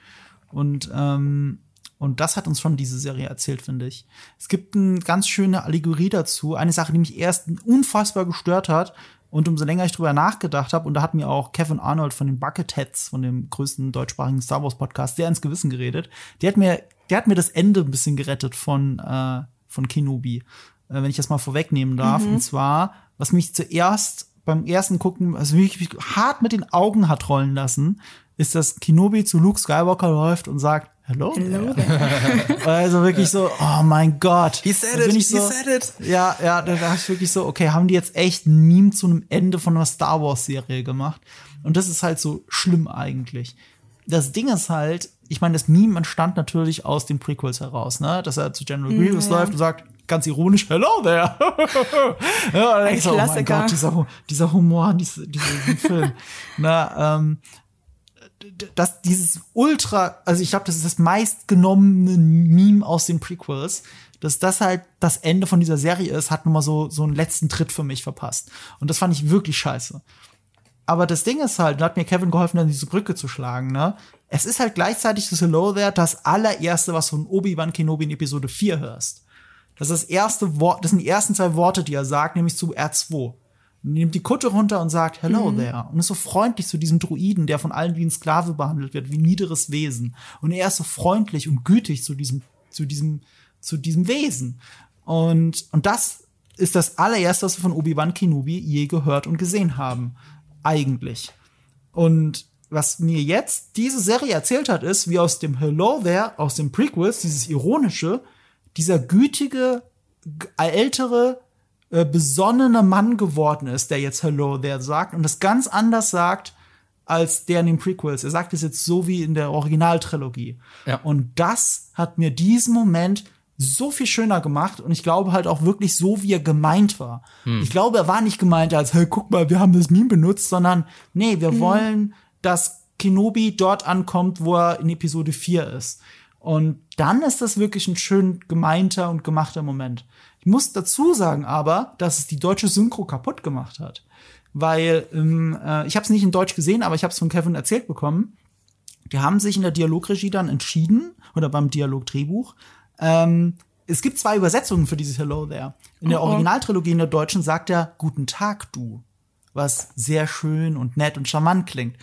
Und, ähm, und das hat uns schon diese Serie erzählt, finde ich. Es gibt eine ganz schöne Allegorie dazu. Eine Sache, die mich erst unfassbar gestört hat, und umso länger ich drüber nachgedacht habe, und da hat mir auch Kevin Arnold von den Bucketheads, von dem größten deutschsprachigen Star Wars Podcast, sehr ins Gewissen geredet. Der hat mir, der hat mir das Ende ein bisschen gerettet von, äh, von Kenobi, äh, wenn ich das mal vorwegnehmen darf. Mhm. Und zwar, was mich zuerst beim ersten Gucken, also wirklich hart mit den Augen hat rollen lassen, ist, dass Kenobi zu Luke Skywalker läuft und sagt, Hello. Hello also wirklich so, oh mein Gott. He said it, he so, said it. Ja, ja, da dachte ich wirklich so, okay, haben die jetzt echt ein Meme zu einem Ende von einer Star Wars Serie gemacht? Und das ist halt so schlimm eigentlich. Das Ding ist halt, ich meine, das Meme entstand natürlich aus den Prequels heraus, ne? Dass er zu General hm, Grievous ja, läuft und sagt, ganz ironisch, hello there. ja, Ein Klassiker. oh mein Gott, dieser, dieser Humor in diesem, diesem Film. Na, ähm, dass dieses Ultra, also ich glaube, das ist das meistgenommene Meme aus den Prequels, dass das halt das Ende von dieser Serie ist, hat nochmal so, so einen letzten Tritt für mich verpasst. Und das fand ich wirklich scheiße. Aber das Ding ist halt, da hat mir Kevin geholfen, dann diese Brücke zu schlagen, ne? Es ist halt gleichzeitig das Hello There das allererste, was von Obi-Wan Kenobi in Episode 4 hörst. Das ist das erste Wort, das sind die ersten zwei Worte, die er sagt, nämlich zu R2 nimmt die Kutte runter und sagt Hello mhm. there und ist so freundlich zu diesem Druiden, der von allen wie ein Sklave behandelt wird, wie ein niederes Wesen. Und er ist so freundlich und gütig zu diesem, zu diesem, zu diesem Wesen. Und, und das ist das allererste, was wir von Obi-Wan Kenobi je gehört und gesehen haben. Eigentlich. Und was mir jetzt diese Serie erzählt hat, ist, wie aus dem Hello there, aus dem Prequels, dieses ironische, dieser gütige, ältere, äh, besonnener Mann geworden ist, der jetzt Hello there sagt und das ganz anders sagt als der in den Prequels. Er sagt es jetzt so wie in der Originaltrilogie. Ja. Und das hat mir diesen Moment so viel schöner gemacht und ich glaube halt auch wirklich so, wie er gemeint war. Hm. Ich glaube, er war nicht gemeint als, hey, guck mal, wir haben das Meme benutzt, sondern nee, wir hm. wollen, dass Kenobi dort ankommt, wo er in Episode 4 ist. Und dann ist das wirklich ein schön gemeinter und gemachter Moment. Ich muss dazu sagen aber, dass es die deutsche Synchro kaputt gemacht hat. Weil ähm, äh, ich habe es nicht in Deutsch gesehen, aber ich habe es von Kevin erzählt bekommen. Die haben sich in der Dialogregie dann entschieden, oder beim Dialogdrehbuch, ähm, es gibt zwei Übersetzungen für dieses Hello There. In der oh, oh. Originaltrilogie in der deutschen sagt er Guten Tag, du. Was sehr schön und nett und charmant klingt.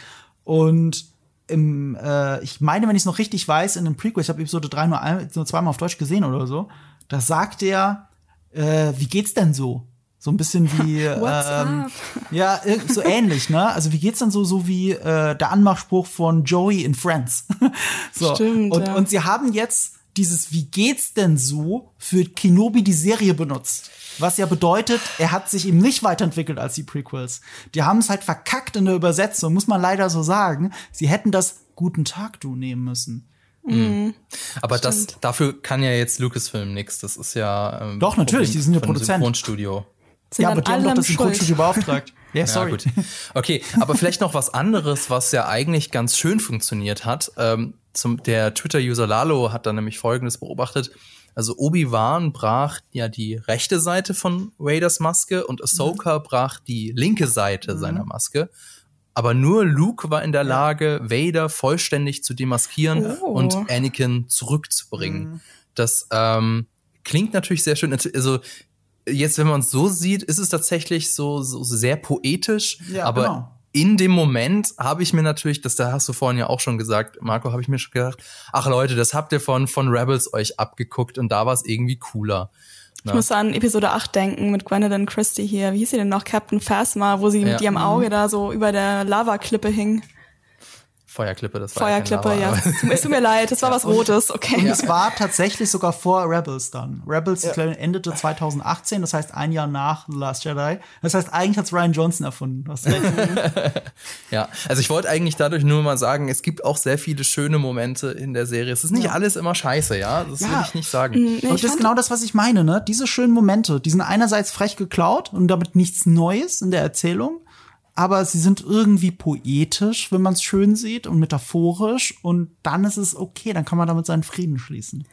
Und im, äh, ich meine, wenn ich es noch richtig weiß, in dem Prequel, ich habe Episode 3 nur, ein, nur zweimal auf Deutsch gesehen oder so, da sagt er, äh, wie geht's denn so? So ein bisschen wie ähm, ja so ähnlich, ne? Also wie geht's denn so so wie äh, der Anmachspruch von Joey in Friends. so Stimmt, und ja. und sie haben jetzt dieses wie geht's denn so für Kenobi die Serie benutzt. Was ja bedeutet, er hat sich eben nicht weiterentwickelt als die Prequels. Die haben es halt verkackt in der Übersetzung, muss man leider so sagen. Sie hätten das Guten Tag du nehmen müssen. Mhm. Aber das, dafür kann ja jetzt Lucasfilm nichts. Das ist ja. Ähm, doch, natürlich, die sind ja Produzent. Synchronstudio. Sind ja, aber die haben doch das Synchronstudio beauftragt. Ja, sorry. Ja, okay, aber vielleicht noch was anderes, was ja eigentlich ganz schön funktioniert hat. Ähm, zum, der Twitter-User Lalo hat da nämlich Folgendes beobachtet. Also Obi-Wan brach ja die rechte Seite von Raiders Maske und Ahsoka mhm. brach die linke Seite mhm. seiner Maske. Aber nur Luke war in der Lage, Vader vollständig zu demaskieren oh. und Anakin zurückzubringen. Mhm. Das ähm, klingt natürlich sehr schön. Also jetzt, wenn man es so sieht, ist es tatsächlich so, so sehr poetisch, ja, aber genau. in dem Moment habe ich mir natürlich, das da hast du vorhin ja auch schon gesagt, Marco, habe ich mir schon gedacht, ach Leute, das habt ihr von, von Rebels euch abgeguckt und da war es irgendwie cooler. Ich muss an Episode 8 denken mit Gwendolyn Christie hier. Wie hieß sie denn noch? Captain Phasma, wo sie ja. mit ihrem Auge da so über der Lavaklippe hing. Feuerklippe, das war Feuerklippe, ja. Es tut mir leid, es war ja. was Rotes, okay. Und es war tatsächlich sogar vor Rebels dann. Rebels ja. endete 2018, das heißt ein Jahr nach The Last Jedi. Das heißt, eigentlich hat es Ryan Johnson erfunden. ja, also ich wollte eigentlich dadurch nur mal sagen, es gibt auch sehr viele schöne Momente in der Serie. Es ist nicht ja. alles immer scheiße, ja. Das will ich nicht sagen. Mhm, nee, und das ist genau das, was ich meine, ne? Diese schönen Momente, die sind einerseits frech geklaut und damit nichts Neues in der Erzählung aber sie sind irgendwie poetisch, wenn man es schön sieht und metaphorisch und dann ist es okay, dann kann man damit seinen Frieden schließen.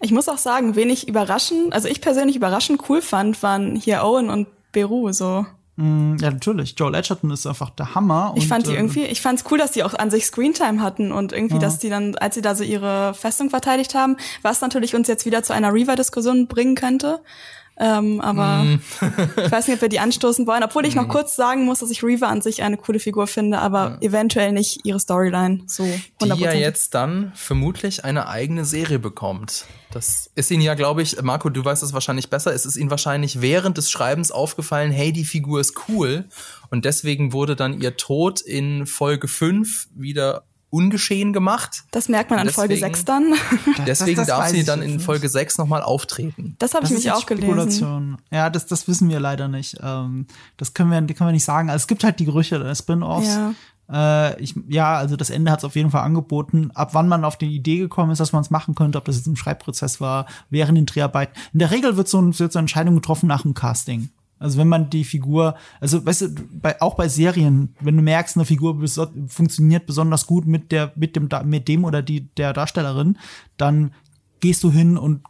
Ich muss auch sagen, wenig überraschend, also ich persönlich überraschend cool fand, waren hier Owen und Beru so. Mm, ja, natürlich. Joel Edgerton ist einfach der Hammer. Ich fand die ähm, irgendwie, ich fand es cool, dass die auch an sich Screentime hatten und irgendwie, ja. dass die dann, als sie da so ihre Festung verteidigt haben, was natürlich uns jetzt wieder zu einer Reaver-Diskussion bringen könnte. Ähm, aber mm. ich weiß nicht, ob wir die anstoßen wollen. Obwohl ich noch mm. kurz sagen muss, dass ich Reaver an sich eine coole Figur finde, aber ja. eventuell nicht ihre Storyline so 100%. Die ja jetzt dann vermutlich eine eigene Serie bekommt. Das ist Ihnen ja, glaube ich, Marco, du weißt es wahrscheinlich besser, es ist Ihnen wahrscheinlich während des Schreibens aufgefallen, hey, die Figur ist cool. Und deswegen wurde dann ihr Tod in Folge 5 wieder ungeschehen gemacht. Das merkt man an deswegen, Folge 6 dann. deswegen das, das darf sie dann in Folge 6 nochmal auftreten. Das habe ich mich auch gelesen. Ja, das, das wissen wir leider nicht. Ähm, das können wir, können wir nicht sagen. Also es gibt halt die Gerüchte der Spin-Offs. Ja. Äh, ich, ja, also das Ende hat es auf jeden Fall angeboten. Ab wann man auf die Idee gekommen ist, dass man es machen könnte, ob das jetzt im Schreibprozess war, während den Dreharbeiten. In der Regel wird so, wird so eine Entscheidung getroffen nach dem Casting. Also wenn man die Figur, also weißt du, bei, auch bei Serien, wenn du merkst, eine Figur funktioniert besonders gut mit der, mit dem, mit dem oder die der Darstellerin, dann gehst du hin und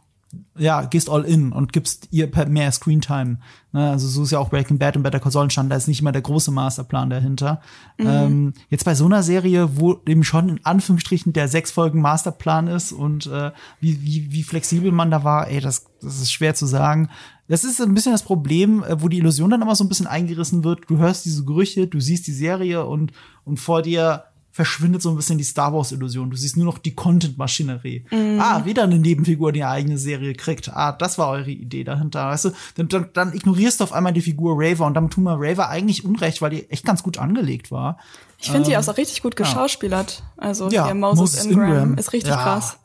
ja, gehst all in und gibst ihr mehr Screentime. Ne, also so ist ja auch Breaking Bad und Better Call Saul entstanden, da ist nicht immer der große Masterplan dahinter. Mhm. Ähm, jetzt bei so einer Serie, wo eben schon in Anführungsstrichen der sechs Folgen Masterplan ist und äh, wie, wie, wie flexibel man da war, ey, das, das ist schwer zu sagen. Das ist ein bisschen das Problem, äh, wo die Illusion dann immer so ein bisschen eingerissen wird. Du hörst diese Gerüche, du siehst die Serie und, und vor dir verschwindet so ein bisschen die Star Wars-Illusion. Du siehst nur noch die Content-Maschinerie. Mm. Ah, wieder eine Nebenfigur, die eine eigene Serie kriegt. Ah, das war eure Idee dahinter. Weißt du, dann, dann, dann ignorierst du auf einmal die Figur Raver und damit tun wir Raver eigentlich Unrecht, weil die echt ganz gut angelegt war. Ich finde, ähm, die auch richtig gut geschauspielert. Also ja, Moses, Moses Ingram, Ingram ist richtig ja. krass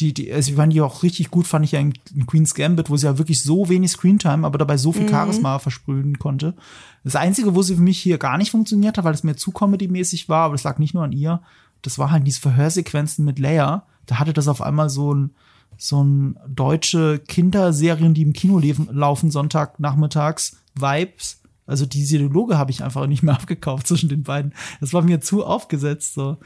die, die, also ich fand die auch richtig gut, fand ich ja in, in Queen's Gambit, wo sie ja wirklich so wenig Screentime, aber dabei so viel mhm. Charisma versprühen konnte. Das Einzige, wo sie für mich hier gar nicht funktioniert hat, weil es mir zu comedy-mäßig war, aber das lag nicht nur an ihr, das war halt diese Verhörsequenzen mit Leia. Da hatte das auf einmal so ein, so ein deutsche Kinderserien, die im Kino laufen, Sonntagnachmittags, Vibes. Also die Dialoge habe ich einfach nicht mehr abgekauft zwischen den beiden. Das war mir zu aufgesetzt, so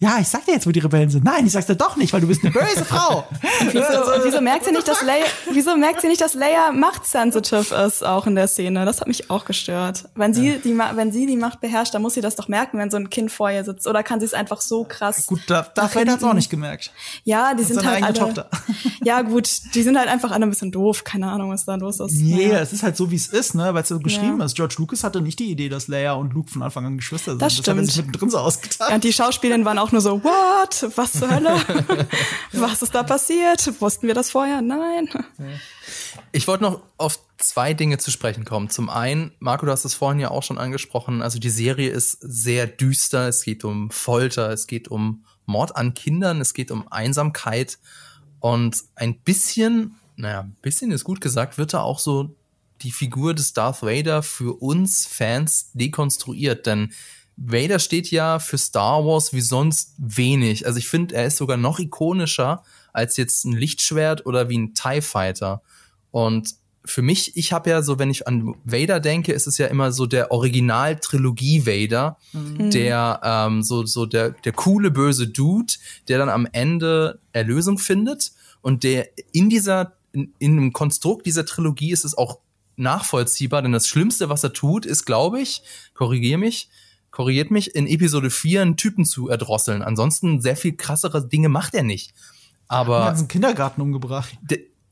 ja, ich sag dir jetzt, wo die Rebellen sind. Nein, ich sag's dir doch nicht, weil du bist eine böse Frau. wieso, wieso merkt sie nicht, dass Leia, wieso merkt sie nicht, dass Leia machtsensitive ist auch in der Szene? Das hat mich auch gestört. Wenn sie ja. die, wenn sie die Macht beherrscht, dann muss sie das doch merken, wenn so ein Kind vor ihr sitzt. Oder kann sie es einfach so krass? Gut, da, da hat es auch nicht gemerkt. Ja, die sind halt alle. Tochter. Ja, gut, die sind halt einfach alle ein bisschen doof. Keine Ahnung, was da los ist. Nee, naja. es ist halt so, wie es ist, ne, weil es so geschrieben ja. ist. George Lucas hatte nicht die Idee, dass Leia und Luke von Anfang an Geschwister sind. Das stimmt. Hat er sich mittendrin so ausgetan. Ja, und die Schauspielerinnen waren auch nur so, what? Was zur Hölle? Was ist da passiert? Wussten wir das vorher? Nein. Ich wollte noch auf zwei Dinge zu sprechen kommen. Zum einen, Marco, du hast es vorhin ja auch schon angesprochen, also die Serie ist sehr düster. Es geht um Folter, es geht um Mord an Kindern, es geht um Einsamkeit und ein bisschen, naja, ein bisschen ist gut gesagt, wird da auch so die Figur des Darth Vader für uns Fans dekonstruiert, denn Vader steht ja für Star Wars wie sonst wenig. Also ich finde, er ist sogar noch ikonischer als jetzt ein Lichtschwert oder wie ein TIE Fighter. Und für mich, ich habe ja so, wenn ich an Vader denke, ist es ja immer so der Original-Trilogie Vader, mhm. der ähm, so so der der coole böse Dude, der dann am Ende Erlösung findet und der in dieser in, in einem Konstrukt dieser Trilogie ist es auch nachvollziehbar, denn das Schlimmste, was er tut, ist, glaube ich, korrigiere mich, korrigiert mich, in Episode 4 einen Typen zu erdrosseln. Ansonsten sehr viel krassere Dinge macht er nicht. Aber. Er hat einen Kindergarten umgebracht.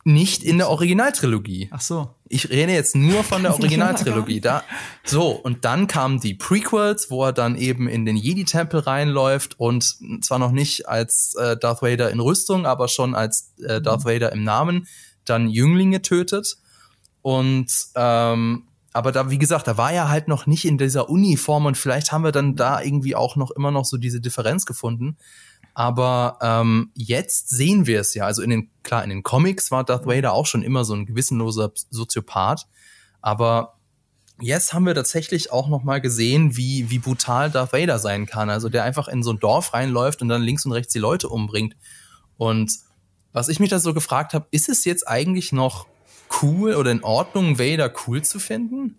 Nicht in der Originaltrilogie. Ach so. Ich rede jetzt nur von der Originaltrilogie. Da, so, und dann kamen die Prequels, wo er dann eben in den Jedi-Tempel reinläuft und zwar noch nicht als äh, Darth Vader in Rüstung, aber schon als äh, Darth mhm. Vader im Namen, dann Jünglinge tötet. Und ähm, aber da, wie gesagt, da war er halt noch nicht in dieser Uniform und vielleicht haben wir dann da irgendwie auch noch immer noch so diese Differenz gefunden. Aber ähm, jetzt sehen wir es ja. Also in den, klar, in den Comics war Darth Vader auch schon immer so ein gewissenloser Soziopath. Aber jetzt haben wir tatsächlich auch noch mal gesehen, wie, wie brutal Darth Vader sein kann. Also der einfach in so ein Dorf reinläuft und dann links und rechts die Leute umbringt. Und was ich mich da so gefragt habe, ist es jetzt eigentlich noch cool oder in Ordnung, Vader cool zu finden?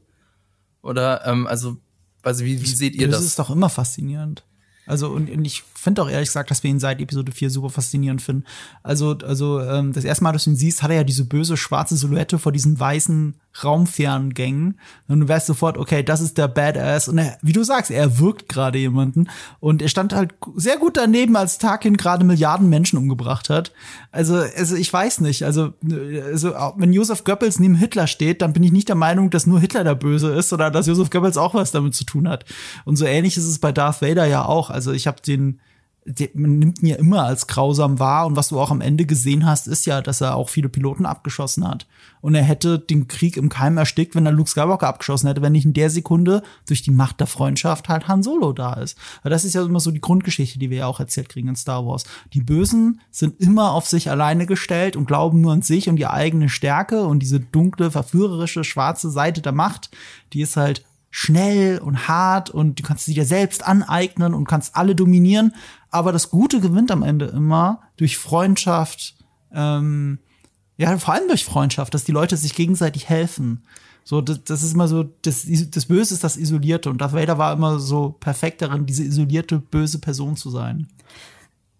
Oder, ähm, also, also wie, wie seht ihr das? Das ist doch immer faszinierend. Also, und, und ich finde auch ehrlich gesagt, dass wir ihn seit Episode 4 super faszinierend finden. Also, also ähm, das erste Mal, dass du ihn siehst, hat er ja diese böse schwarze Silhouette vor diesen weißen Raumferngängen. Und du weißt sofort, okay, das ist der Badass. Und er, wie du sagst, er wirkt gerade jemanden. Und er stand halt sehr gut daneben, als Tarkin gerade Milliarden Menschen umgebracht hat. Also, also ich weiß nicht. Also, also wenn Josef Goebbels neben Hitler steht, dann bin ich nicht der Meinung, dass nur Hitler der Böse ist, oder dass Josef Goebbels auch was damit zu tun hat. Und so ähnlich ist es bei Darth Vader ja auch. Also ich habe den man nimmt ihn ja immer als grausam wahr und was du auch am Ende gesehen hast, ist ja, dass er auch viele Piloten abgeschossen hat. Und er hätte den Krieg im Keim erstickt, wenn er Luke Skywalker abgeschossen hätte, wenn nicht in der Sekunde durch die Macht der Freundschaft halt Han Solo da ist. Weil das ist ja immer so die Grundgeschichte, die wir ja auch erzählt kriegen in Star Wars. Die Bösen sind immer auf sich alleine gestellt und glauben nur an sich und die eigene Stärke und diese dunkle, verführerische, schwarze Seite der Macht, die ist halt schnell und hart und du kannst sie dir selbst aneignen und kannst alle dominieren. Aber das Gute gewinnt am Ende immer durch Freundschaft, ähm, ja, vor allem durch Freundschaft, dass die Leute sich gegenseitig helfen. So, das, das ist immer so, das, das Böse ist das Isolierte. Und Darth Vader war immer so perfekt darin, diese isolierte, böse Person zu sein.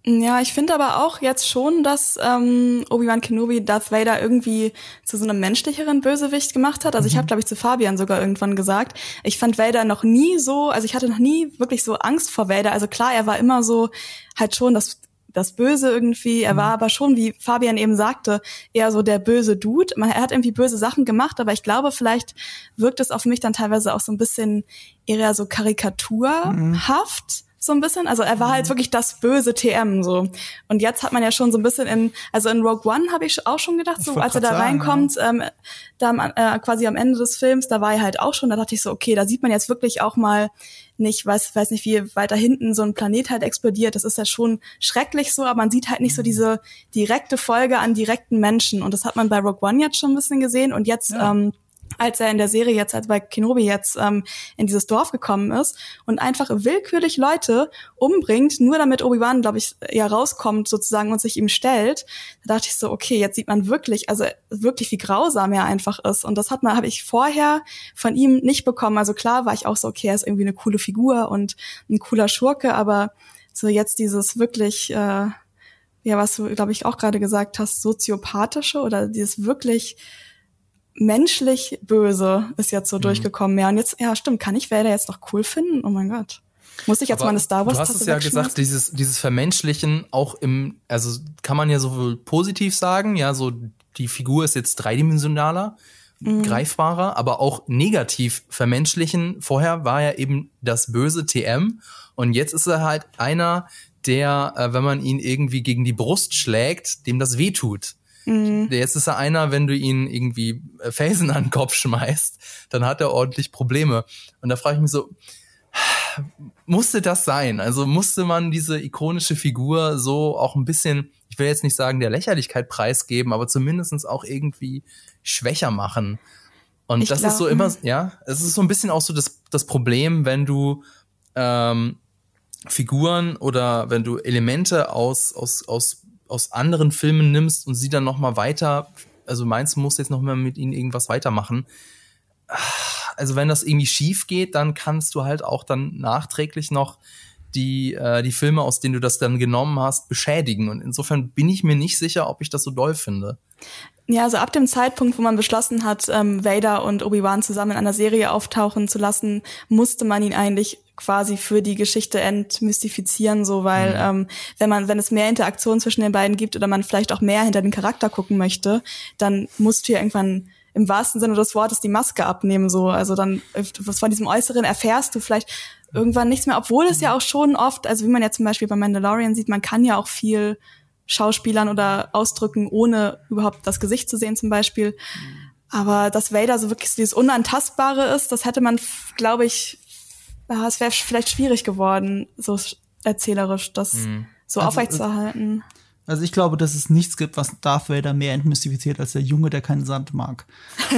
Ja, ich finde aber auch jetzt schon, dass ähm, Obi-Wan Kenobi Darth Vader irgendwie zu so einem menschlicheren Bösewicht gemacht hat. Also mhm. ich habe, glaube ich, zu Fabian sogar irgendwann gesagt, ich fand Vader noch nie so, also ich hatte noch nie wirklich so Angst vor Vader. Also klar, er war immer so halt schon das das Böse irgendwie. Er war mhm. aber schon, wie Fabian eben sagte, eher so der böse Dude. Man, er hat irgendwie böse Sachen gemacht, aber ich glaube, vielleicht wirkt es auf mich dann teilweise auch so ein bisschen eher so karikaturhaft. Mhm so ein bisschen. Also er war halt mhm. wirklich das böse TM so. Und jetzt hat man ja schon so ein bisschen in, also in Rogue One habe ich auch schon gedacht, so als er da reinkommt, ähm, da äh, quasi am Ende des Films, da war er halt auch schon, da dachte ich so, okay, da sieht man jetzt wirklich auch mal nicht, weiß, weiß nicht, wie weiter hinten so ein Planet halt explodiert. Das ist ja schon schrecklich so, aber man sieht halt nicht so mhm. diese direkte Folge an direkten Menschen. Und das hat man bei Rogue One jetzt schon ein bisschen gesehen. Und jetzt ja. ähm, als er in der Serie jetzt, als bei Kenobi jetzt ähm, in dieses Dorf gekommen ist und einfach willkürlich Leute umbringt, nur damit Obi-Wan, glaube ich, ja rauskommt sozusagen und sich ihm stellt, da dachte ich so, okay, jetzt sieht man wirklich, also wirklich, wie grausam er einfach ist. Und das hat man, habe ich vorher von ihm nicht bekommen. Also klar war ich auch so, okay, er ist irgendwie eine coole Figur und ein cooler Schurke, aber so jetzt dieses wirklich, äh, ja, was du, glaube ich, auch gerade gesagt hast, soziopathische oder dieses wirklich menschlich böse ist jetzt so mhm. durchgekommen. Ja, und jetzt, ja, stimmt, kann ich Vader jetzt noch cool finden? Oh mein Gott. Muss ich jetzt Aber mal eine Star Wars Du hast es ja gesagt, dieses, dieses Vermenschlichen auch im, also kann man ja sowohl positiv sagen, ja, so die Figur ist jetzt dreidimensionaler, mhm. greifbarer, aber auch negativ vermenschlichen. Vorher war er eben das böse TM und jetzt ist er halt einer, der, äh, wenn man ihn irgendwie gegen die Brust schlägt, dem das wehtut. Mhm. Jetzt ist er einer, wenn du ihn irgendwie äh, Felsen an den Kopf schmeißt, dann hat er ordentlich Probleme. Und da frage ich mich so, musste das sein? Also musste man diese ikonische Figur so auch ein bisschen, ich will jetzt nicht sagen, der Lächerlichkeit preisgeben, aber zumindestens auch irgendwie schwächer machen. Und ich das glaub, ist so immer, ja, es ist so ein bisschen auch so das, das Problem, wenn du ähm, Figuren oder wenn du Elemente aus, aus, aus aus anderen Filmen nimmst und sie dann noch mal weiter also meins muss jetzt noch mal mit ihnen irgendwas weitermachen. Also wenn das irgendwie schief geht, dann kannst du halt auch dann nachträglich noch die, äh, die Filme, aus denen du das dann genommen hast, beschädigen. Und insofern bin ich mir nicht sicher, ob ich das so doll finde. Ja, also ab dem Zeitpunkt, wo man beschlossen hat, ähm, Vader und Obi-Wan zusammen in einer Serie auftauchen zu lassen, musste man ihn eigentlich quasi für die Geschichte entmystifizieren, so weil mhm. ähm, wenn man, wenn es mehr Interaktion zwischen den beiden gibt oder man vielleicht auch mehr hinter den Charakter gucken möchte, dann musst du ja irgendwann im wahrsten Sinne des Wortes die Maske abnehmen, so. Also dann, was von diesem Äußeren erfährst du vielleicht irgendwann nichts mehr, obwohl es ja auch schon oft, also wie man ja zum Beispiel bei Mandalorian sieht, man kann ja auch viel Schauspielern oder ausdrücken, ohne überhaupt das Gesicht zu sehen zum Beispiel. Aber dass Vader so wirklich dieses Unantastbare ist, das hätte man, glaube ich, ja, es wäre vielleicht schwierig geworden, so erzählerisch das mhm. so also, aufrechtzuerhalten. Also ich glaube, dass es nichts gibt, was Darth Vader mehr entmystifiziert als der Junge, der keinen Sand mag.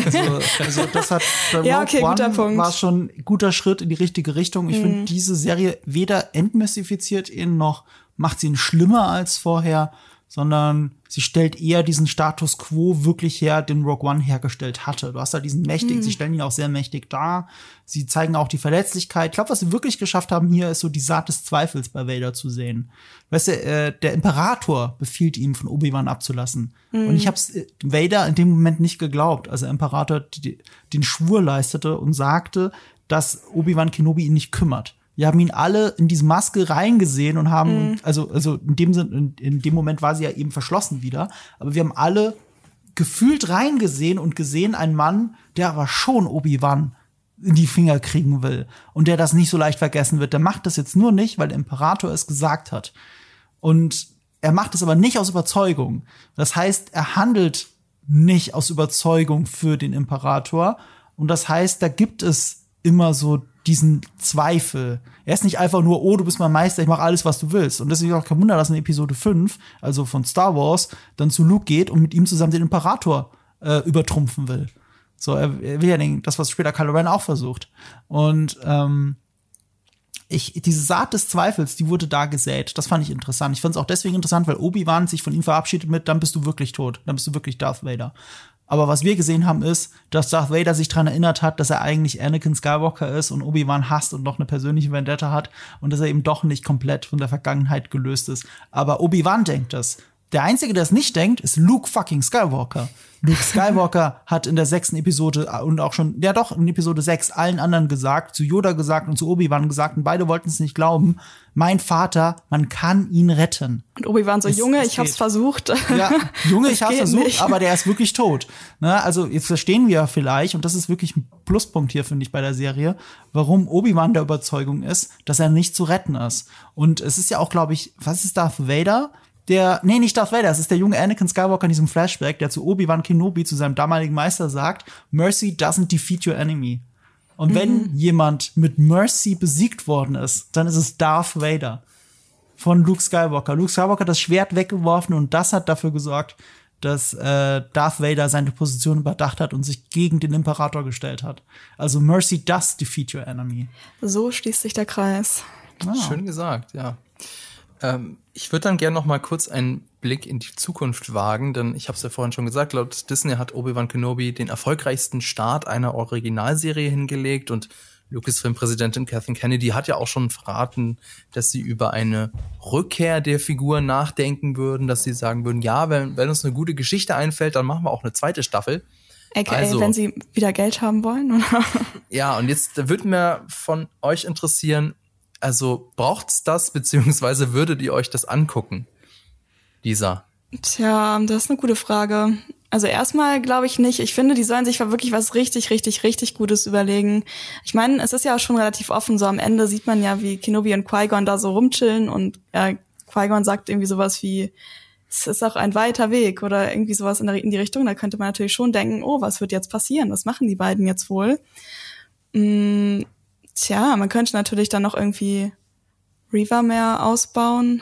Also, also das hat ja, okay, One war schon ein guter Schritt in die richtige Richtung. Ich mhm. finde, diese Serie weder entmystifiziert ihn noch macht sie ihn schlimmer als vorher, sondern sie stellt eher diesen Status quo wirklich her, den Rogue One hergestellt hatte. Du hast da diesen mächtig, mhm. sie stellen ihn auch sehr mächtig dar. Sie zeigen auch die Verletzlichkeit. Ich glaube, was sie wirklich geschafft haben hier, ist so die Saat des Zweifels bei Vader zu sehen. Weißt du, äh, der Imperator befiehlt ihm, von Obi-Wan abzulassen. Mhm. Und ich hab's äh, Vader in dem Moment nicht geglaubt, als der Imperator die, den Schwur leistete und sagte, dass Obi-Wan Kenobi ihn nicht kümmert. Wir haben ihn alle in diese Maske reingesehen und haben, mhm. also, also in dem Sinn, in, in dem Moment war sie ja eben verschlossen wieder, aber wir haben alle gefühlt reingesehen und gesehen einen Mann, der aber schon Obi-Wan in die Finger kriegen will und der das nicht so leicht vergessen wird. Der macht das jetzt nur nicht, weil der Imperator es gesagt hat. Und er macht es aber nicht aus Überzeugung. Das heißt, er handelt nicht aus Überzeugung für den Imperator. Und das heißt, da gibt es immer so diesen Zweifel. Er ist nicht einfach nur, oh, du bist mein Meister, ich mache alles, was du willst. Und deswegen auch kein Wunder, dass in Episode 5, also von Star Wars, dann zu Luke geht und mit ihm zusammen den Imperator äh, übertrumpfen will. So, er, er will ja den, das, was später Kylo Ren auch versucht. Und ähm, ich, diese Saat des Zweifels, die wurde da gesät. Das fand ich interessant. Ich fand es auch deswegen interessant, weil Obi-Wan sich von ihm verabschiedet mit, dann bist du wirklich tot. Dann bist du wirklich Darth Vader. Aber was wir gesehen haben, ist, dass Darth Vader sich daran erinnert hat, dass er eigentlich Anakin Skywalker ist und Obi-Wan hasst und noch eine persönliche Vendetta hat und dass er eben doch nicht komplett von der Vergangenheit gelöst ist. Aber Obi-Wan denkt das. Der Einzige, der es nicht denkt, ist Luke fucking Skywalker. Luke Skywalker hat in der sechsten Episode äh, und auch schon, ja doch, in Episode 6 allen anderen gesagt, zu Yoda gesagt und zu Obi-Wan gesagt und beide wollten es nicht glauben. Mein Vater, man kann ihn retten. Und Obi-Wan so, es, Junge, es ich geht. hab's versucht. Ja, Junge, ich hab's versucht, nicht. aber der ist wirklich tot. Ne? Also jetzt verstehen wir vielleicht, und das ist wirklich ein Pluspunkt hier, finde ich, bei der Serie, warum Obi-Wan der Überzeugung ist, dass er nicht zu retten ist. Und es ist ja auch, glaube ich, was ist Darth Vader? Der, nee, nicht Darth Vader, das ist der junge Anakin Skywalker in diesem Flashback, der zu Obi-Wan Kenobi, zu seinem damaligen Meister sagt, Mercy doesn't defeat your enemy. Und mhm. wenn jemand mit Mercy besiegt worden ist, dann ist es Darth Vader von Luke Skywalker. Luke Skywalker hat das Schwert weggeworfen und das hat dafür gesorgt, dass äh, Darth Vader seine Position überdacht hat und sich gegen den Imperator gestellt hat. Also Mercy does defeat your enemy. So schließt sich der Kreis. Ah. Schön gesagt, ja. Ähm, ich würde dann gerne noch mal kurz einen Blick in die Zukunft wagen, denn ich habe es ja vorhin schon gesagt, laut Disney hat Obi-Wan Kenobi den erfolgreichsten Start einer Originalserie hingelegt und Lucasfilm-Präsidentin Kathleen Kennedy hat ja auch schon verraten, dass sie über eine Rückkehr der Figur nachdenken würden, dass sie sagen würden, ja, wenn, wenn uns eine gute Geschichte einfällt, dann machen wir auch eine zweite Staffel. AKA, also, wenn sie wieder Geld haben wollen, oder? Ja, und jetzt würde mir von euch interessieren, also braucht's das, beziehungsweise würdet ihr euch das angucken? Lisa. Tja, das ist eine gute Frage. Also erstmal glaube ich nicht. Ich finde, die sollen sich wirklich was richtig, richtig, richtig Gutes überlegen. Ich meine, es ist ja auch schon relativ offen. So am Ende sieht man ja, wie Kenobi und Qui-Gon da so rumchillen und äh, Qui-Gon sagt irgendwie sowas wie, es ist auch ein weiter Weg oder irgendwie sowas in, der, in die Richtung. Da könnte man natürlich schon denken, oh, was wird jetzt passieren? Was machen die beiden jetzt wohl? Mm, Tja, man könnte natürlich dann noch irgendwie Reaver mehr ausbauen.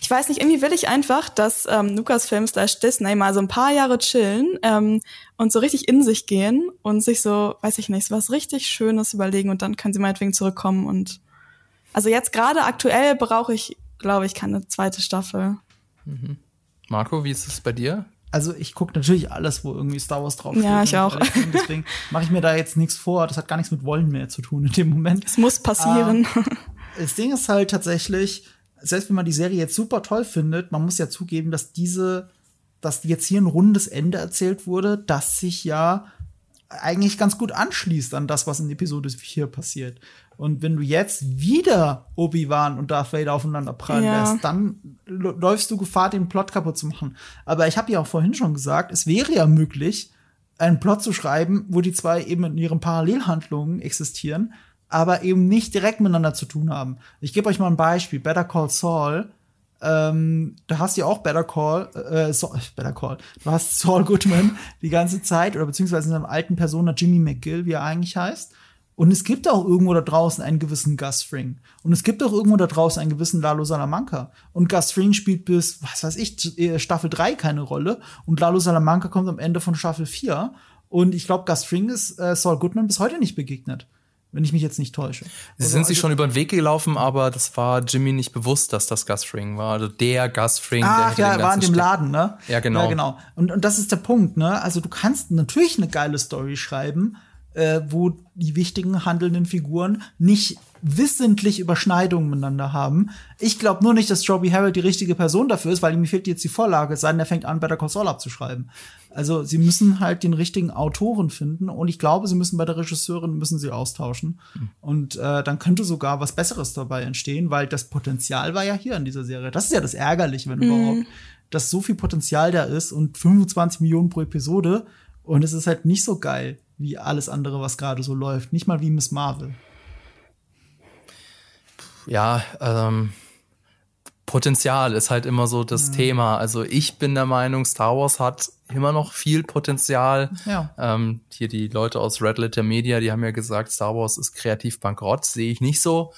Ich weiß nicht, irgendwie will ich einfach, dass ähm, Lucasfilm slash Disney mal so ein paar Jahre chillen ähm, und so richtig in sich gehen und sich so, weiß ich nicht, so was richtig Schönes überlegen und dann können sie meinetwegen zurückkommen und also jetzt gerade aktuell brauche ich, glaube ich, keine zweite Staffel. Mhm. Marco, wie ist es bei dir? Also ich gucke natürlich alles, wo irgendwie Star Wars drauf Ja, ich auch. Bin. Deswegen mache ich mir da jetzt nichts vor. Das hat gar nichts mit Wollen mehr zu tun in dem Moment. Es muss passieren. Ähm, das Ding ist halt tatsächlich, selbst wenn man die Serie jetzt super toll findet, man muss ja zugeben, dass diese, dass jetzt hier ein rundes Ende erzählt wurde, das sich ja eigentlich ganz gut anschließt an das, was in Episode 4 passiert. Und wenn du jetzt wieder Obi-Wan und Darth Vader aufeinander prallen ja. lässt, dann läufst du Gefahr, den Plot kaputt zu machen. Aber ich habe ja auch vorhin schon gesagt, es wäre ja möglich, einen Plot zu schreiben, wo die zwei eben in ihren Parallelhandlungen existieren, aber eben nicht direkt miteinander zu tun haben. Ich gebe euch mal ein Beispiel. Better Call Saul ähm, da hast du ja auch Better Call, äh, so, Better Call, du hast Saul Goodman die ganze Zeit, oder beziehungsweise in seinem alten Persona Jimmy McGill, wie er eigentlich heißt. Und es gibt auch irgendwo da draußen einen gewissen Gus Fring. Und es gibt auch irgendwo da draußen einen gewissen Lalo Salamanca. Und Gus Fring spielt bis, was weiß ich, äh, Staffel 3 keine Rolle. Und Lalo Salamanca kommt am Ende von Staffel 4. Und ich glaube, Gus Fring ist äh, Saul Goodman bis heute nicht begegnet wenn ich mich jetzt nicht täusche. Sie also, sind sich also, schon über den Weg gelaufen, aber das war Jimmy nicht bewusst, dass das Gus Fring war. Also der Gus Fring. Ach der ja, er war in dem Laden, ne? Ja, genau. Ja, genau. Und, und das ist der Punkt, ne? Also du kannst natürlich eine geile Story schreiben, äh, wo die wichtigen handelnden Figuren nicht wissentlich Überschneidungen miteinander haben. Ich glaube nur nicht, dass Joby Harold die richtige Person dafür ist, weil ihm fehlt jetzt die Vorlage, sein, der fängt an, Better Call Saul abzuschreiben. Also sie müssen halt den richtigen Autoren finden und ich glaube, sie müssen bei der Regisseurin müssen sie austauschen mhm. und äh, dann könnte sogar was Besseres dabei entstehen, weil das Potenzial war ja hier in dieser Serie. Das ist ja das Ärgerliche, wenn mhm. überhaupt, dass so viel Potenzial da ist und 25 Millionen pro Episode und es ist halt nicht so geil wie alles andere, was gerade so läuft. Nicht mal wie Miss Marvel. Ja, ähm, Potenzial ist halt immer so das mhm. Thema. Also ich bin der Meinung, Star Wars hat immer noch viel Potenzial. Ja. Ähm, hier die Leute aus Red Letter Media, die haben ja gesagt, Star Wars ist kreativ bankrott. Sehe ich nicht so.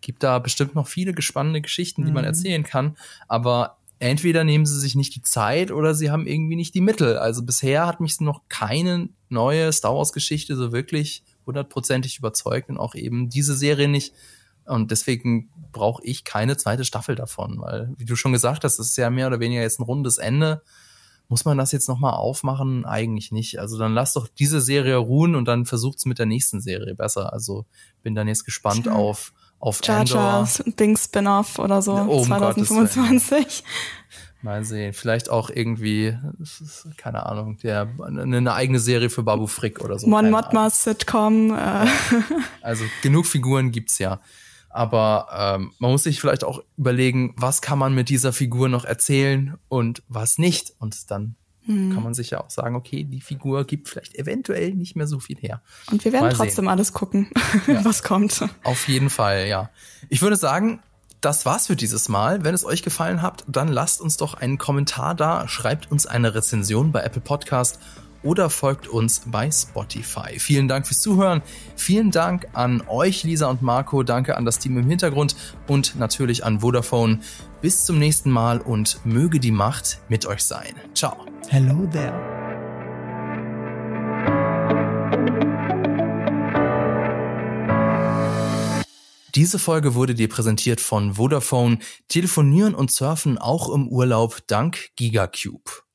Gibt da bestimmt noch viele gespannte Geschichten, die mhm. man erzählen kann. Aber entweder nehmen sie sich nicht die Zeit oder sie haben irgendwie nicht die Mittel. Also bisher hat mich noch keine neue Star Wars Geschichte so wirklich hundertprozentig überzeugt und auch eben diese Serie nicht. Und deswegen brauche ich keine zweite Staffel davon, weil, wie du schon gesagt hast, das ist ja mehr oder weniger jetzt ein rundes Ende. Muss man das jetzt nochmal aufmachen? Eigentlich nicht. Also dann lass doch diese Serie ruhen und dann versucht's mit der nächsten Serie besser. Also bin dann jetzt gespannt auf auf Jar Bing Spin-off oder so oh, 2025. Mal sehen. Vielleicht auch irgendwie, keine Ahnung, der, eine eigene Serie für Babu Frick oder so. Mon Mothmas Sitcom. Äh. Also genug Figuren gibt's ja. Aber ähm, man muss sich vielleicht auch überlegen, was kann man mit dieser Figur noch erzählen und was nicht. Und dann hm. kann man sich ja auch sagen, okay, die Figur gibt vielleicht eventuell nicht mehr so viel her. Und wir werden Mal trotzdem sehen. alles gucken, ja. was kommt. Auf jeden Fall, ja. Ich würde sagen, das war's für dieses Mal. Wenn es euch gefallen hat, dann lasst uns doch einen Kommentar da, schreibt uns eine Rezension bei Apple Podcast oder folgt uns bei Spotify. Vielen Dank fürs Zuhören. Vielen Dank an euch, Lisa und Marco. Danke an das Team im Hintergrund und natürlich an Vodafone. Bis zum nächsten Mal und möge die Macht mit euch sein. Ciao. Hello there. Diese Folge wurde dir präsentiert von Vodafone. Telefonieren und surfen auch im Urlaub dank Gigacube.